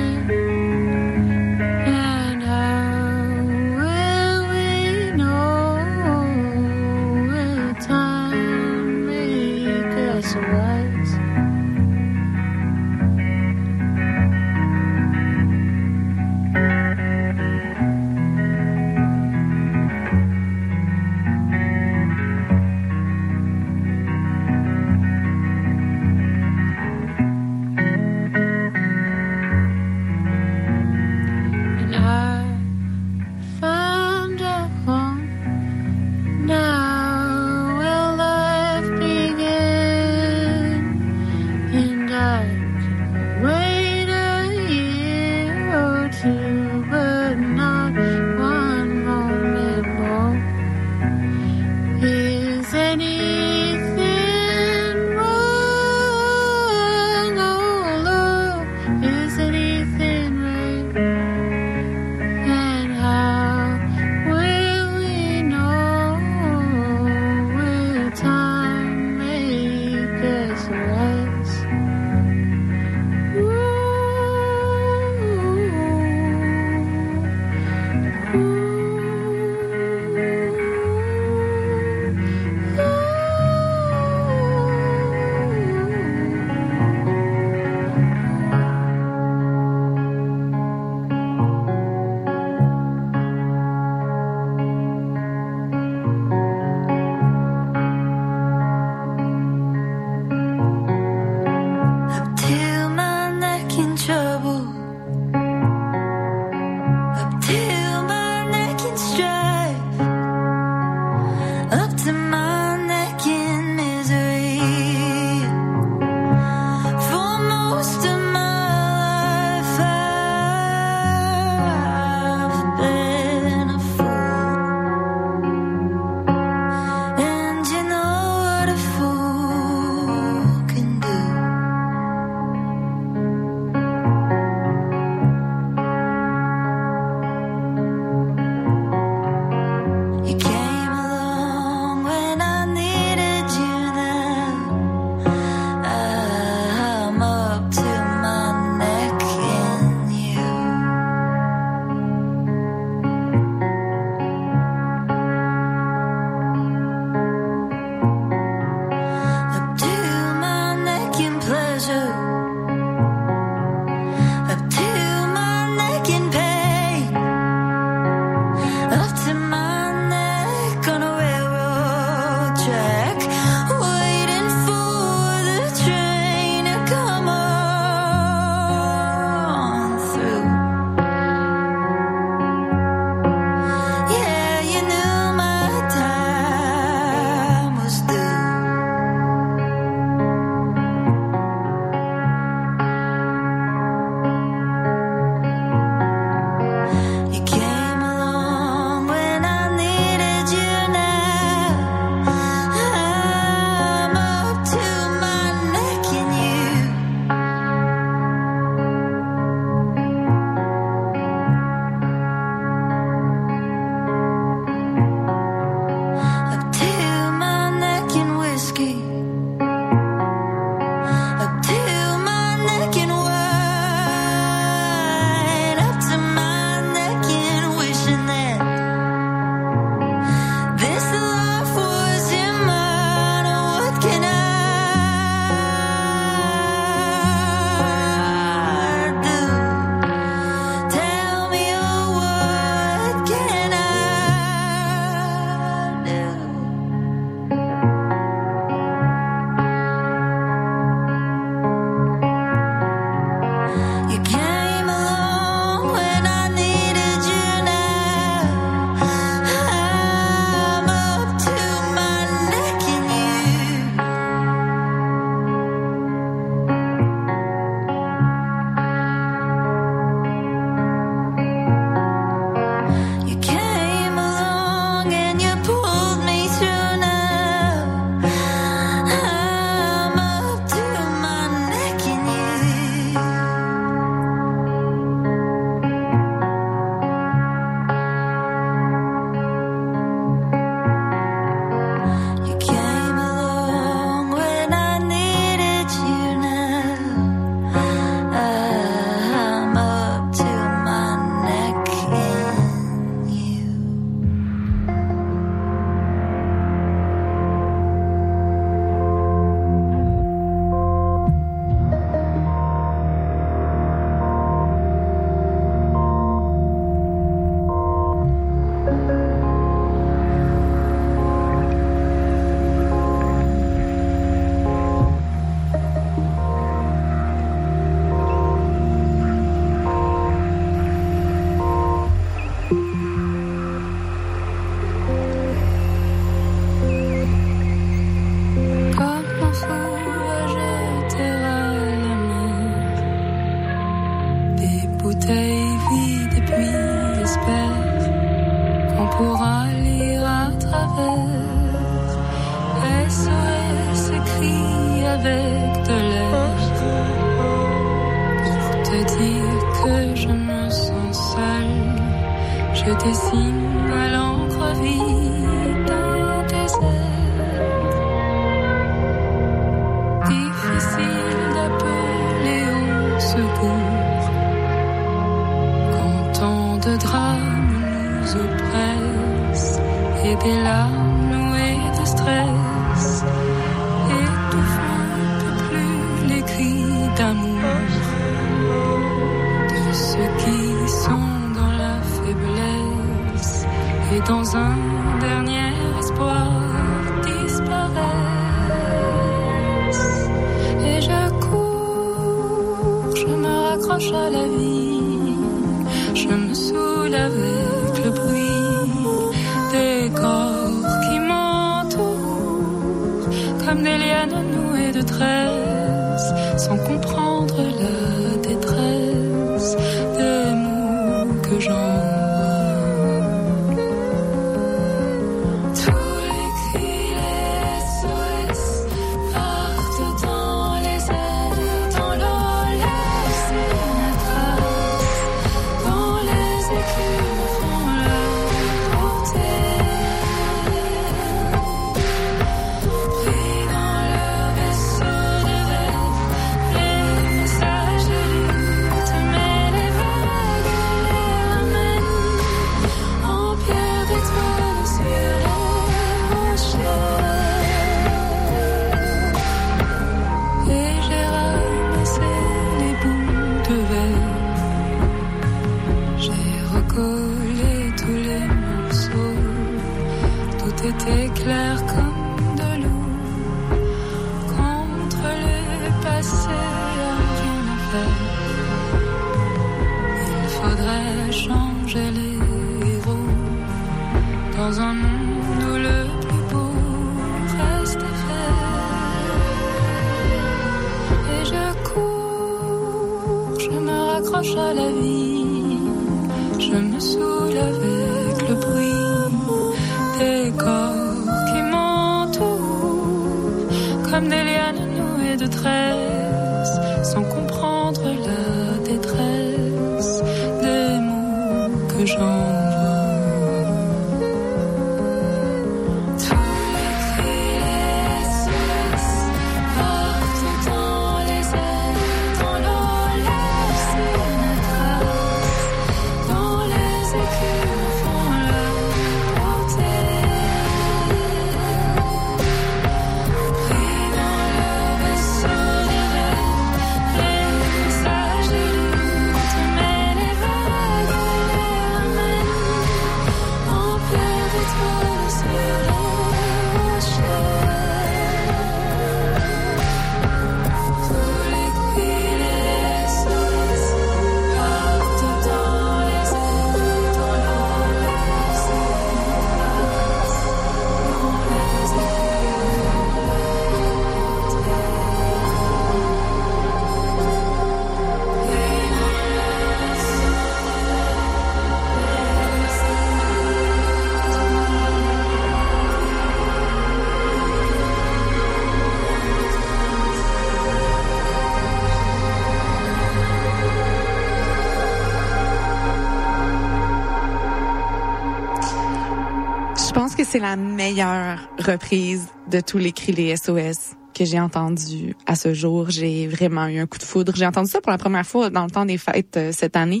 C'est la meilleure reprise de tous les cris les SOS que j'ai entendu à ce jour. J'ai vraiment eu un coup de foudre. J'ai entendu ça pour la première fois dans le temps des fêtes euh, cette année.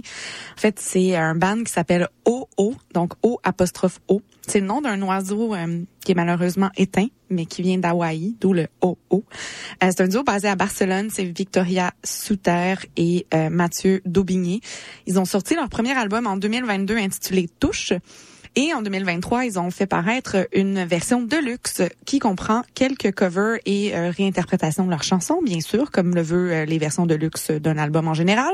En fait, c'est un band qui s'appelle OO, donc O apostrophe O. C'est le nom d'un oiseau euh, qui est malheureusement éteint, mais qui vient d'Hawaï, d'où le OO. Euh, c'est un duo basé à Barcelone. C'est Victoria Souter et euh, Mathieu Daubigné. Ils ont sorti leur premier album en 2022 intitulé Touche. Et en 2023, ils ont fait paraître une version de luxe qui comprend quelques covers et euh, réinterprétations de leurs chansons, bien sûr, comme le veut euh, les versions de luxe d'un album en général.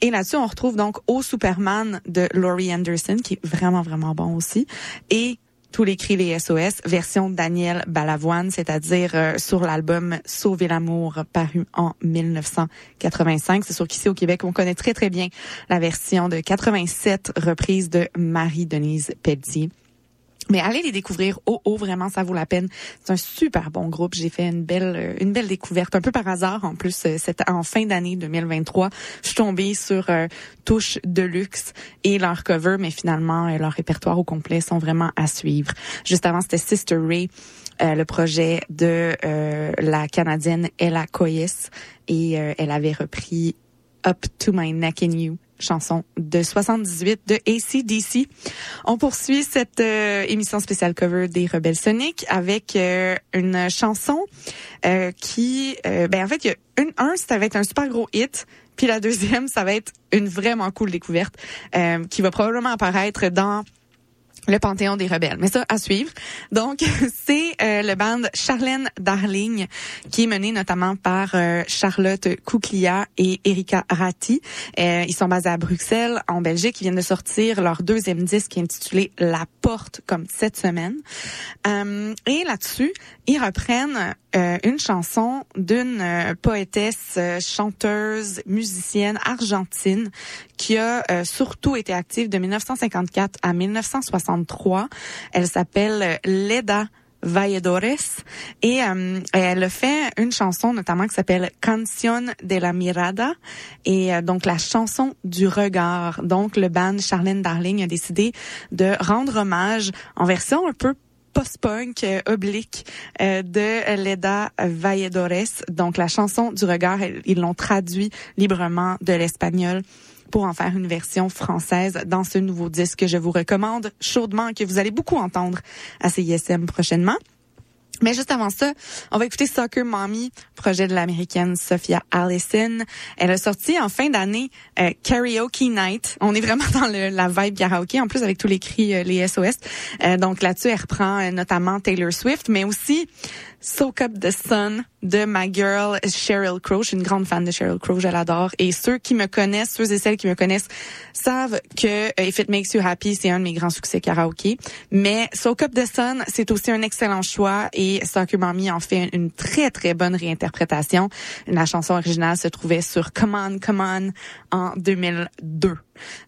Et là-dessus, on retrouve donc Au Superman de Laurie Anderson, qui est vraiment, vraiment bon aussi. Et tous les cris les SOS, version Daniel Balavoine, c'est-à-dire euh, sur l'album Sauver l'amour paru en 1985. C'est sûr qu'ici au Québec, on connaît très très bien la version de 87 reprise de Marie-Denise Pelletier. Mais allez les découvrir. Oh, oh, vraiment, ça vaut la peine. C'est un super bon groupe. J'ai fait une belle, euh, une belle découverte, un peu par hasard. En plus, euh, c'était en fin d'année 2023. Je suis tombée sur euh, Touche de luxe et leur cover, mais finalement, euh, leur répertoire au complet sont vraiment à suivre. Juste avant, c'était Sister Ray, le projet de la Canadienne Ella Coyes. Et elle avait repris Up to My Neck in You chanson de 78 de ACDC. On poursuit cette euh, émission spéciale cover des Rebelles Sonic avec euh, une chanson euh, qui, ben en fait, y a un, ça va être un super gros hit, puis la deuxième, ça va être une vraiment cool découverte qui va probablement apparaître dans le Panthéon des Rebelles. Mais ça, à suivre. Donc, c'est euh, le band Charlène Darling, qui est mené notamment par euh, Charlotte Couklia et Erika Ratti. Euh, ils sont basés à Bruxelles, en Belgique. Ils viennent de sortir leur deuxième disque intitulé La Porte, comme cette semaine. Euh, et là-dessus, ils reprennent euh, une chanson d'une euh, poétesse, euh, chanteuse, musicienne argentine qui a euh, surtout été active de 1954 à 1963. Elle s'appelle Leda Valledores et euh, elle fait une chanson notamment qui s'appelle Canción de la Mirada et euh, donc la chanson du regard. Donc le band Charlène Darling a décidé de rendre hommage en version un peu post-punk euh, oblique euh, de Leda Valledores. Donc la chanson du regard, ils l'ont traduit librement de l'espagnol pour en faire une version française dans ce nouveau disque que je vous recommande chaudement que vous allez beaucoup entendre à CISM prochainement. Mais juste avant ça, on va écouter Soccer Mommy, projet de l'américaine Sophia Allison. Elle a sorti en fin d'année euh, Karaoke Night. On est vraiment dans le, la vibe karaoke, en plus avec tous les cris, euh, les SOS. Euh, donc là-dessus, elle reprend euh, notamment Taylor Swift, mais aussi Soak Up the Sun de ma girl Cheryl Crow. Je suis une grande fan de Cheryl Crow, je l'adore. Et ceux qui me connaissent, ceux et celles qui me connaissent, savent que euh, If It Makes You Happy, c'est un de mes grands succès karaoké. Mais Soak Up the Sun, c'est aussi un excellent choix et Soccer Mommy en fait une très très bonne réinterprétation. La chanson originale se trouvait sur Come On, Come On en 2002.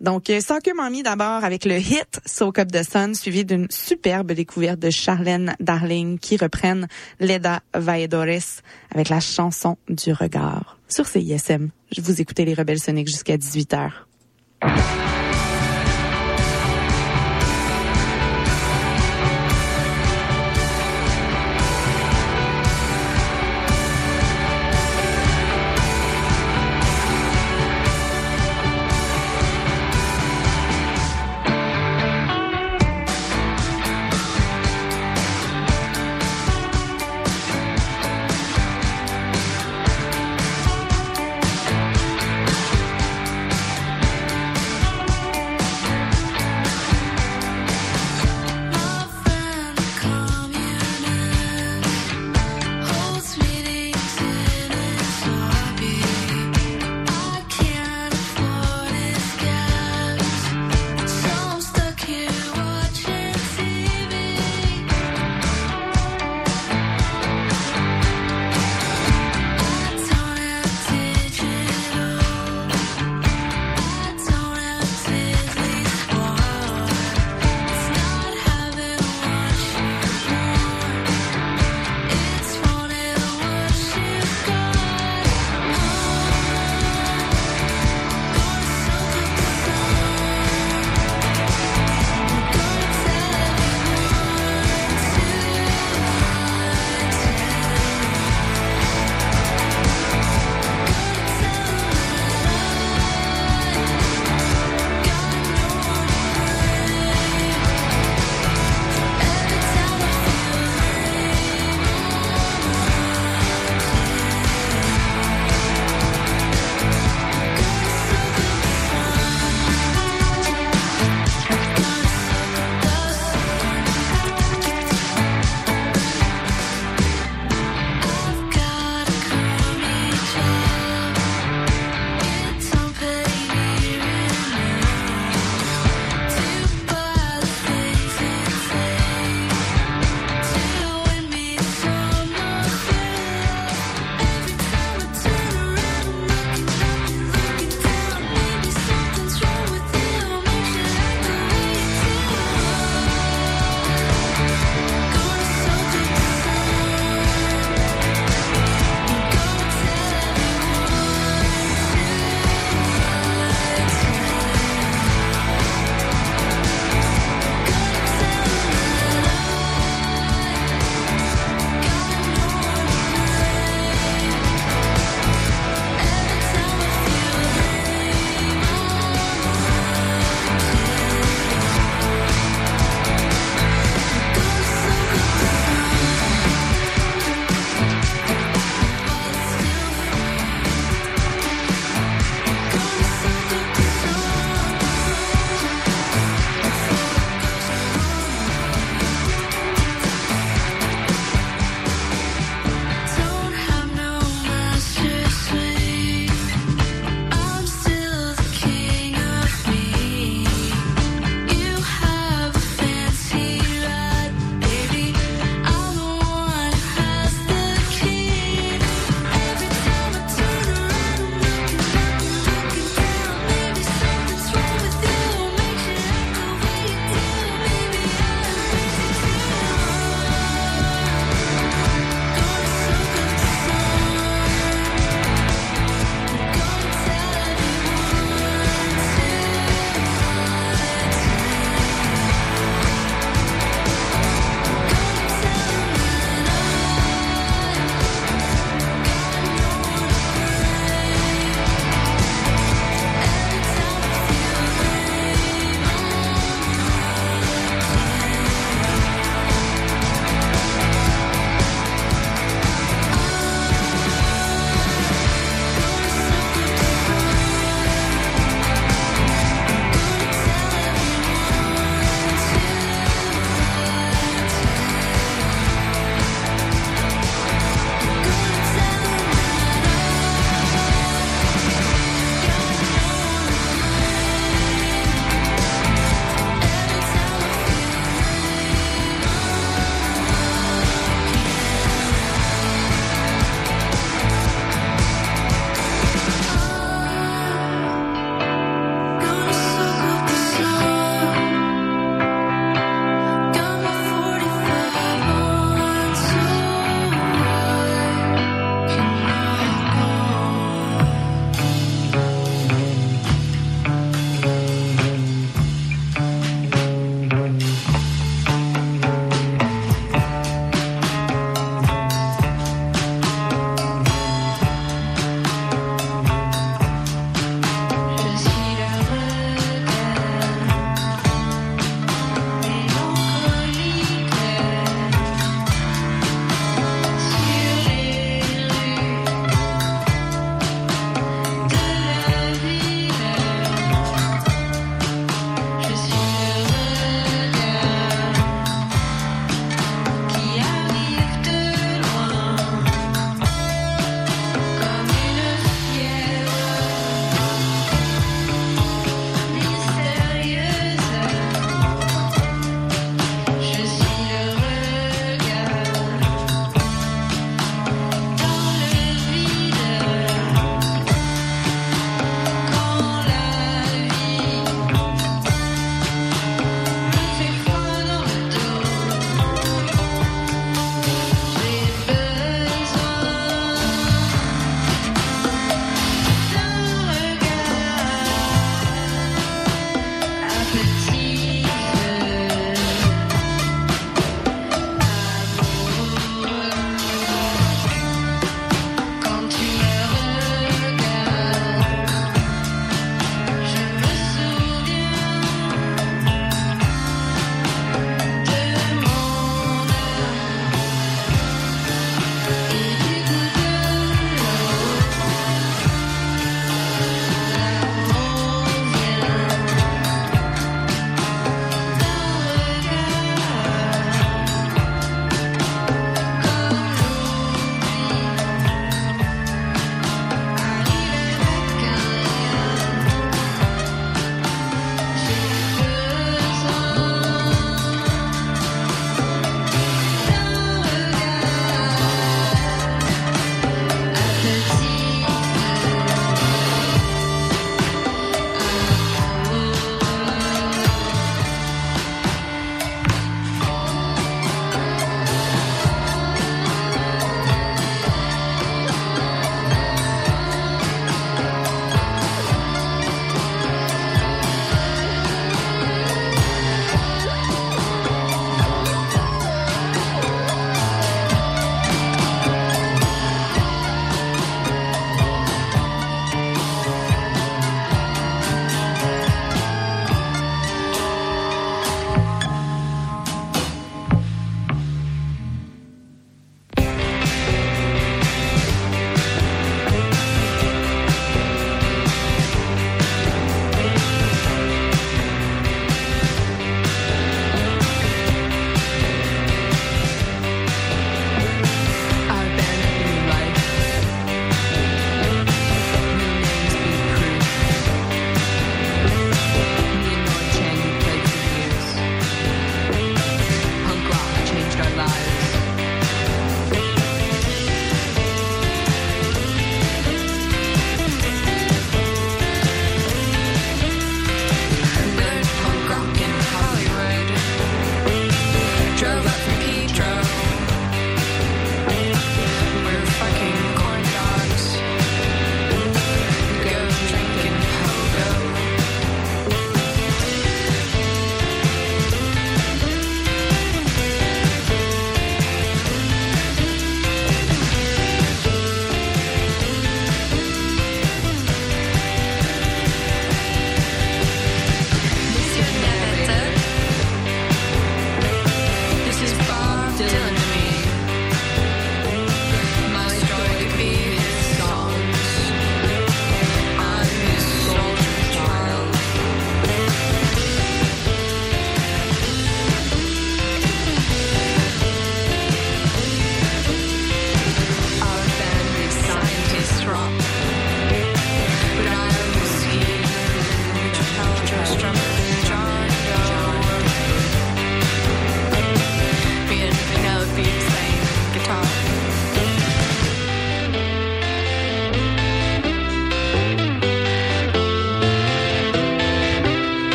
Donc, euh, Soccer Mommy d'abord avec le hit Soak Up the Sun, suivi d'une superbe découverte de Charlène Darling qui reprennent Leda Valledores avec la chanson du regard. Sur CISM, je vous écoutez les Rebelles Soniques jusqu'à 18h.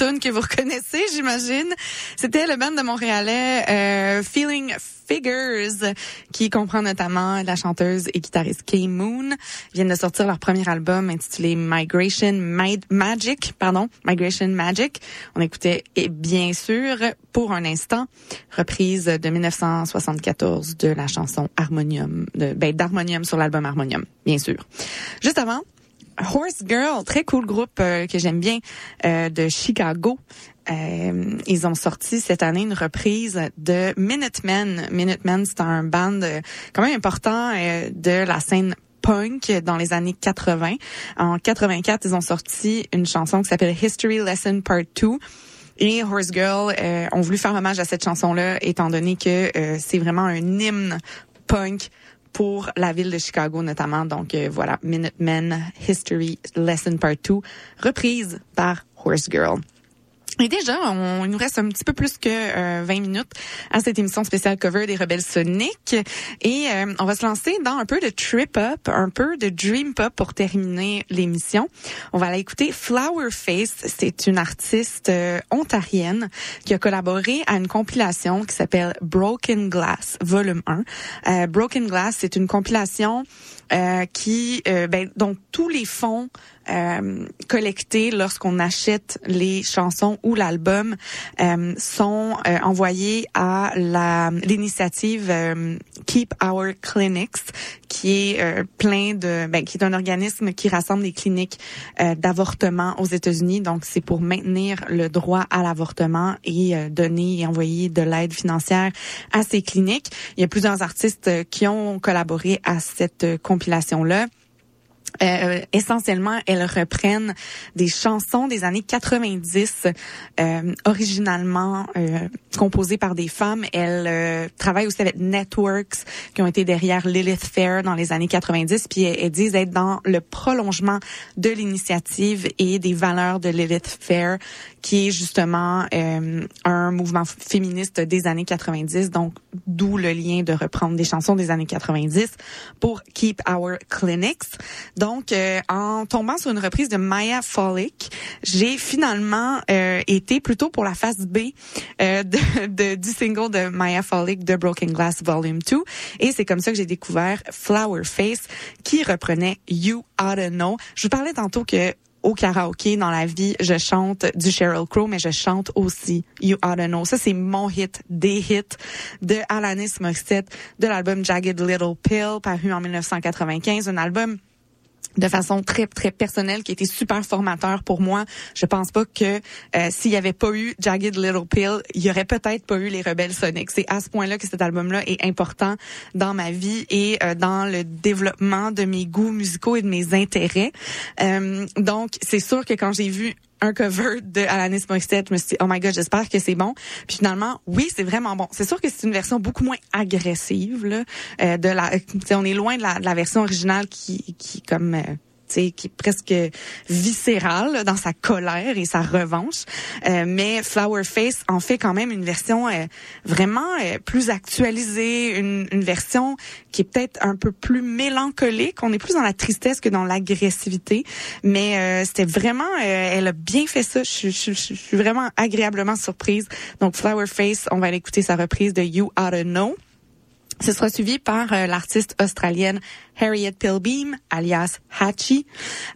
Une tune que vous reconnaissez, j'imagine. C'était le band de Montréalais euh, Feeling Figures, qui comprend notamment la chanteuse et guitariste Kay Moon. Ils viennent de sortir leur premier album intitulé Migration Ma- Magic, pardon, Migration Magic. On écoutait, et bien sûr, pour un instant, reprise de 1974 de la chanson Harmonium, de, ben, d'Harmonium sur l'album Harmonium, bien sûr. Juste avant, Horse Girl, très cool groupe euh, que j'aime bien euh, de Chicago. Euh, ils ont sorti cette année une reprise de Minutemen. Minutemen, c'est un band quand même important de la scène punk dans les années 80. En 84, ils ont sorti une chanson qui s'appelle History Lesson Part 2. Et Horse Girl ont voulu faire hommage à cette chanson-là, étant donné que c'est vraiment un hymne punk pour la ville de Chicago notamment. Donc euh, voilà, Minutemen History Lesson Part 2, reprise par Horse Girl. Et déjà, on, il nous reste un petit peu plus que euh, 20 minutes à cette émission spéciale cover des Rebelles Sonic. Et euh, on va se lancer dans un peu de trip-up, un peu de dream-pop pour terminer l'émission. On va aller écouter Flower Face. C'est une artiste euh, ontarienne qui a collaboré à une compilation qui s'appelle Broken Glass, volume 1. Euh, Broken Glass, c'est une compilation euh, qui, euh, ben, donc tous les fonds euh, collectés lorsqu'on achète les chansons ou l'album euh, sont euh, à l'initiative euh, Keep Our Clinics, qui est euh, plein de, ben, qui est un organisme qui rassemble les cliniques euh, d'avortement aux États-Unis. Donc c'est pour maintenir le droit à l'avortement et donner et envoyer de l'aide financière à ces cliniques. Il y a plusieurs artistes qui ont collaboré à cette euh, compilation-là. Euh, essentiellement, elles reprennent des chansons des années 90, euh, originalement euh, composées par des femmes. Elles euh, travaillent aussi avec Networks, qui ont été derrière Lilith Fair dans les années 90, puis elles, disent être dans le prolongement de l'initiative et des valeurs de Lilith Fair, qui est justement euh, un mouvement féministe des années 90, donc d'où le lien de reprendre des chansons des années 90 pour Keep Our Clinics. Euh, en tombant sur une reprise de Maya Folic, j'ai finalement euh, été plutôt pour la face B euh, de, de- du single de Maya Folic de Broken Glass Volume 2. Et c'est comme ça que j'ai découvert Flower Face, qui reprenait You Oughta Know. Je vous parlais tantôt que au karaoké dans la vie, je chante du Sheryl Crow, mais je chante aussi You Oughta Know. Ça, c'est mon hit, des hits de Alanis Morissette, de l'album Jagged Little Pill, paru en 1995, un album de façon très très personnelle qui été super formateur pour moi. Je pense pas que euh, s'il y avait pas eu Jagged Little Pill, il y aurait peut-être pas eu les Rebelles Sonic. C'est à ce point-là que cet album-là est important dans ma vie et euh, dans le développement de mes goûts musicaux et de mes intérêts. Euh, donc c'est sûr que quand j'ai vu un cover de Alanis Morissette, je me suis dit, oh my god, j'espère que c'est bon. Puis finalement, oui, c'est vraiment bon. C'est sûr que c'est une version beaucoup moins agressive, là, euh, de la, on est loin de la, de la version originale qui, qui comme, euh, qui est presque viscérale dans sa colère et sa revanche. Euh, mais Flower Face en fait quand même une version euh, vraiment euh, plus actualisée, une, une version qui est peut-être un peu plus mélancolique. On est plus dans la tristesse que dans l'agressivité. Mais euh, c'était vraiment, euh, elle a bien fait ça. Je, je- je- je suis vraiment agréablement surprise. Donc Flower Face, on va aller écouter sa reprise de You Oughta Know. Ce sera suivi par euh, l'artiste australienne Harriet Pilbeam, alias Hatchie.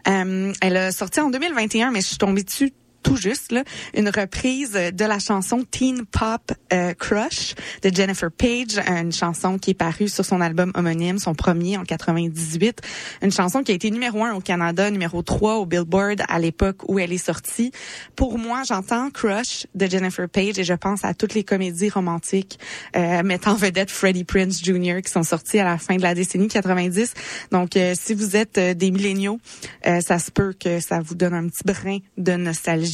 Euh, elle a sorti en 2021, mais je suis tombée dessus tout juste, là, une reprise de la chanson Teen Pop euh, Crush de Jennifer Page, une chanson qui est parue sur son album homonyme, son premier en 98, une chanson qui a été numéro un au Canada, numéro 3 au Billboard à l'époque où elle est sortie. Pour moi, j'entends Crush de Jennifer Page et je pense à toutes les comédies romantiques euh, mettant en vedette Freddie Prince Jr. qui sont sorties à la fin de la décennie 90. Donc, euh, si vous êtes euh, des milléniaux, euh, ça se peut que ça vous donne un petit brin de nostalgie,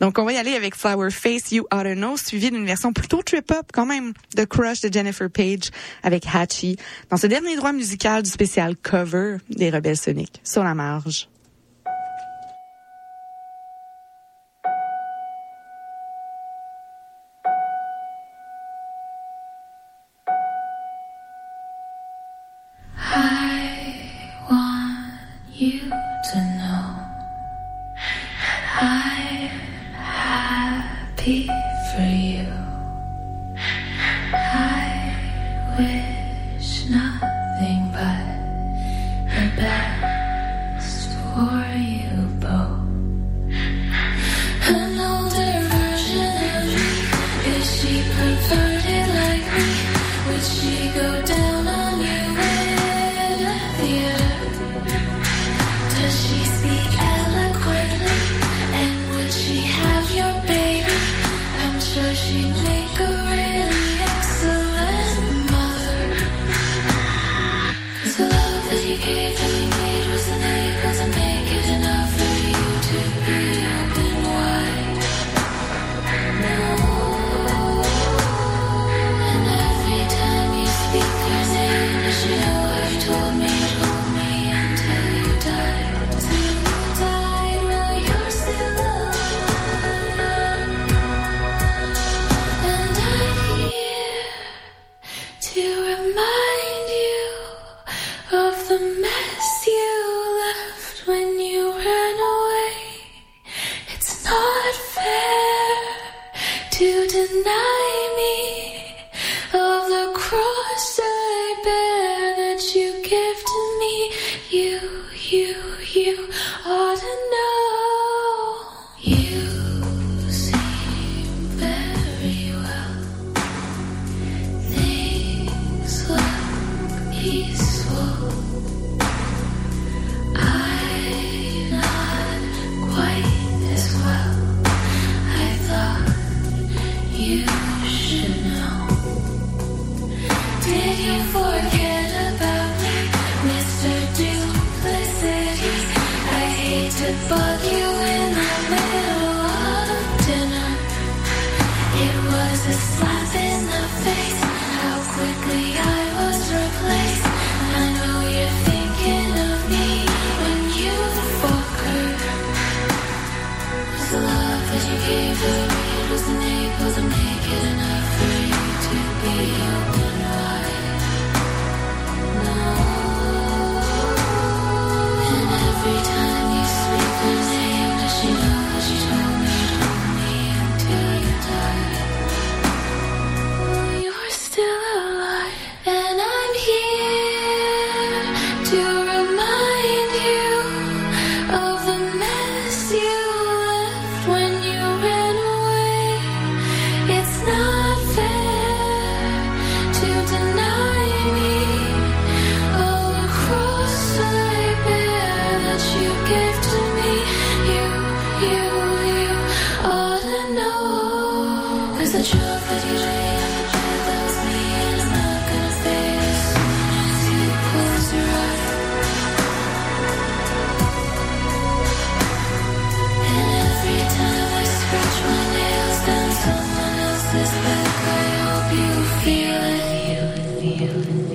Donc, on va y aller avec Flower Face, You Oughta Know, suivi d'une version plutôt trip-up quand même de Crush de Jennifer Page avec Hatchie dans ce dernier droit musical du spécial cover des Rebelles Sonic sur la marge.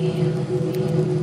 Amen.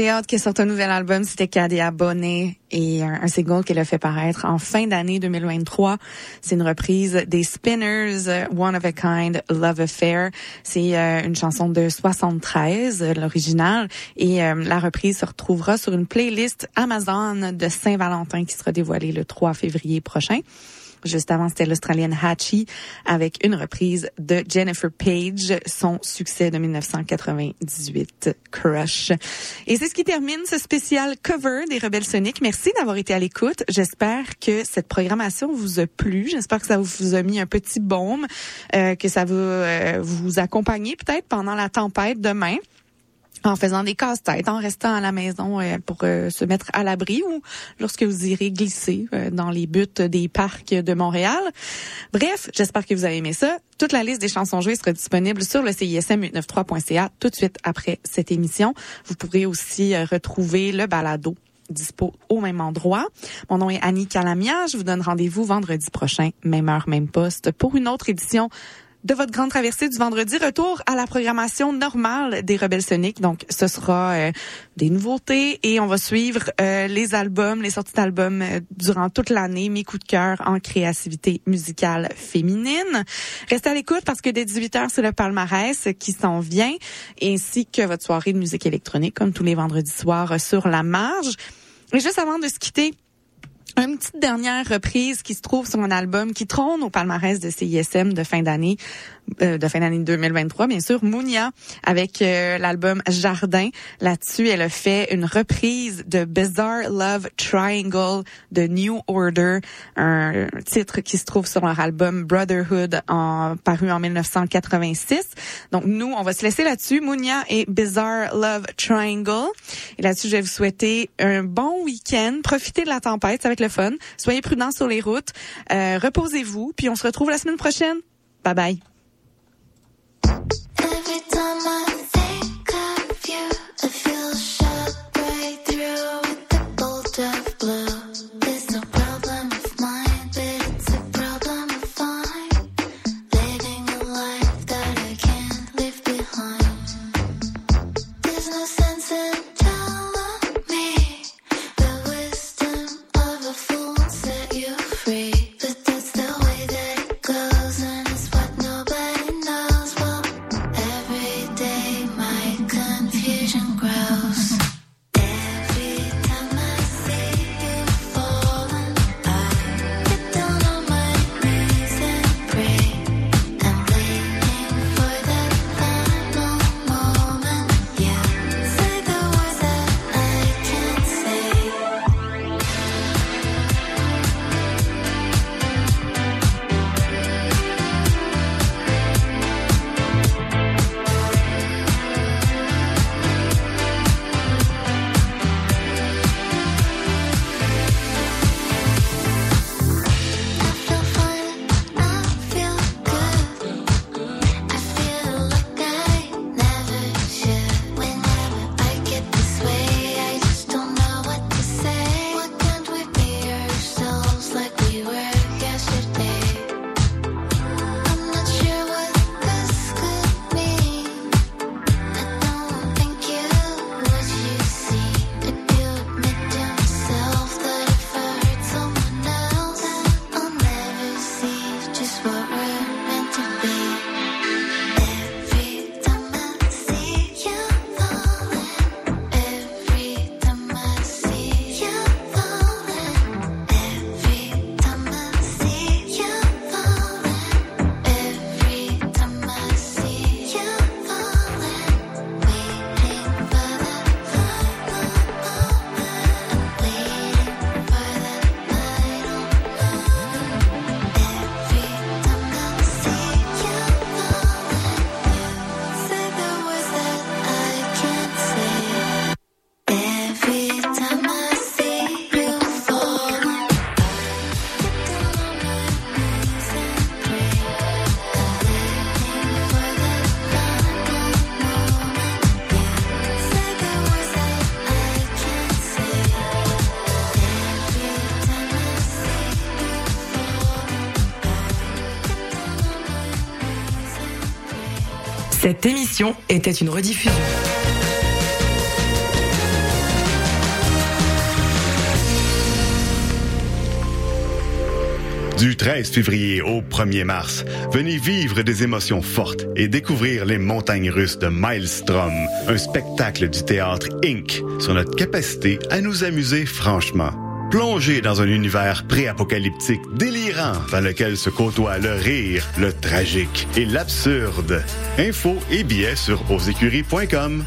j'ai hâte qu'elle sorte un nouvel album. C'était Cadia Bonnet et un, un single qu'elle a fait paraître en fin d'année 2023. C'est une reprise des Spinners, One of a Kind, Love Affair. C'est euh, une chanson de 73, l'original, et euh, la reprise se retrouvera sur une playlist Amazon de Saint-Valentin qui sera dévoilée le 3 février prochain. Juste avant, c'était l'Australienne Hatchie avec une reprise de Jennifer Page, son succès de 1998, Crush. Et c'est ce qui termine ce spécial cover des Rebelles Soniques. Merci d'avoir été à l'écoute. J'espère que cette programmation vous a plu. J'espère que ça vous a mis un petit baume, euh, que ça va euh, vous accompagner peut-être pendant la tempête demain en faisant des casse-têtes, en restant à la maison euh, pour euh, se mettre à l'abri ou lorsque vous irez glisser euh, dans les buttes des parcs de Montréal. Bref, j'espère que vous avez aimé ça. Toute la liste des chansons jouées sera disponible sur le CISM893.ca tout de suite après cette émission. Vous pourrez aussi euh, retrouver le balado dispo au même endroit. Mon nom est Annie Calamia. Je vous donne rendez-vous vendredi prochain, même heure, même poste, pour une autre édition de votre grande traversée du vendredi. Retour à la programmation normale des Rebelles Soniques. Donc, ce sera euh, des nouveautés et on va suivre euh, les albums, les sorties d'albums euh, durant toute l'année, mes coups de cœur en créativité musicale féminine. Restez à l'écoute parce que dès 18h, c'est le palmarès qui s'en vient, ainsi que votre soirée de musique électronique, comme tous les vendredis soirs euh, sur la marge. Et juste avant de se quitter, une petite dernière reprise qui se trouve sur un album qui trône au palmarès de CISM de fin d'année, de fin d'année 2023, bien sûr, Mounia, avec euh, l'album Jardin. Là-dessus, elle a fait une reprise de Bizarre Love Triangle de New Order, un titre qui se trouve sur leur album Brotherhood, en, paru en 1986. Donc, nous, on va se laisser là-dessus, Mounia et Bizarre Love Triangle. Et là-dessus, je vais vous souhaiter un bon week-end. Profitez de la tempête, ça va être le fun. Soyez prudents sur les routes. Euh, Reposez-vous, puis on se retrouve la semaine prochaine. Bye bye. Every time I était une rediffusion. Du 13 février au 1er mars, venez vivre des émotions fortes et découvrir les montagnes russes de Maelstrom, un spectacle du théâtre Inc. sur notre capacité à nous amuser franchement. Plongez dans un univers pré-apocalyptique délirant dans lequel se côtoient le rire, le tragique et l'absurde. Infos et billets sur osécuries.com.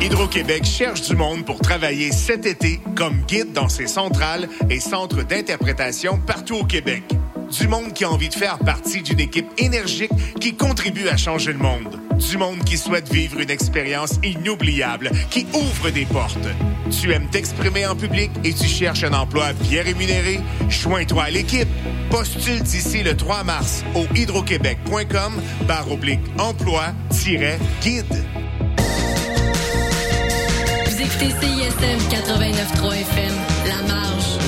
Hydro-Québec cherche du monde pour travailler cet été comme guide dans ses centrales et centres d'interprétation partout au Québec. Du monde qui a envie de faire partie d'une équipe énergique qui contribue à changer le monde. Du monde qui souhaite vivre une expérience inoubliable, qui ouvre des portes. Tu aimes t'exprimer en public et tu cherches un emploi bien rémunéré? Joins-toi à l'équipe. Postule d'ici le 3 mars au hydroquebec.com barre oblique emploi-guide. Vous écoutez CISM 89.3 FM, La Marge.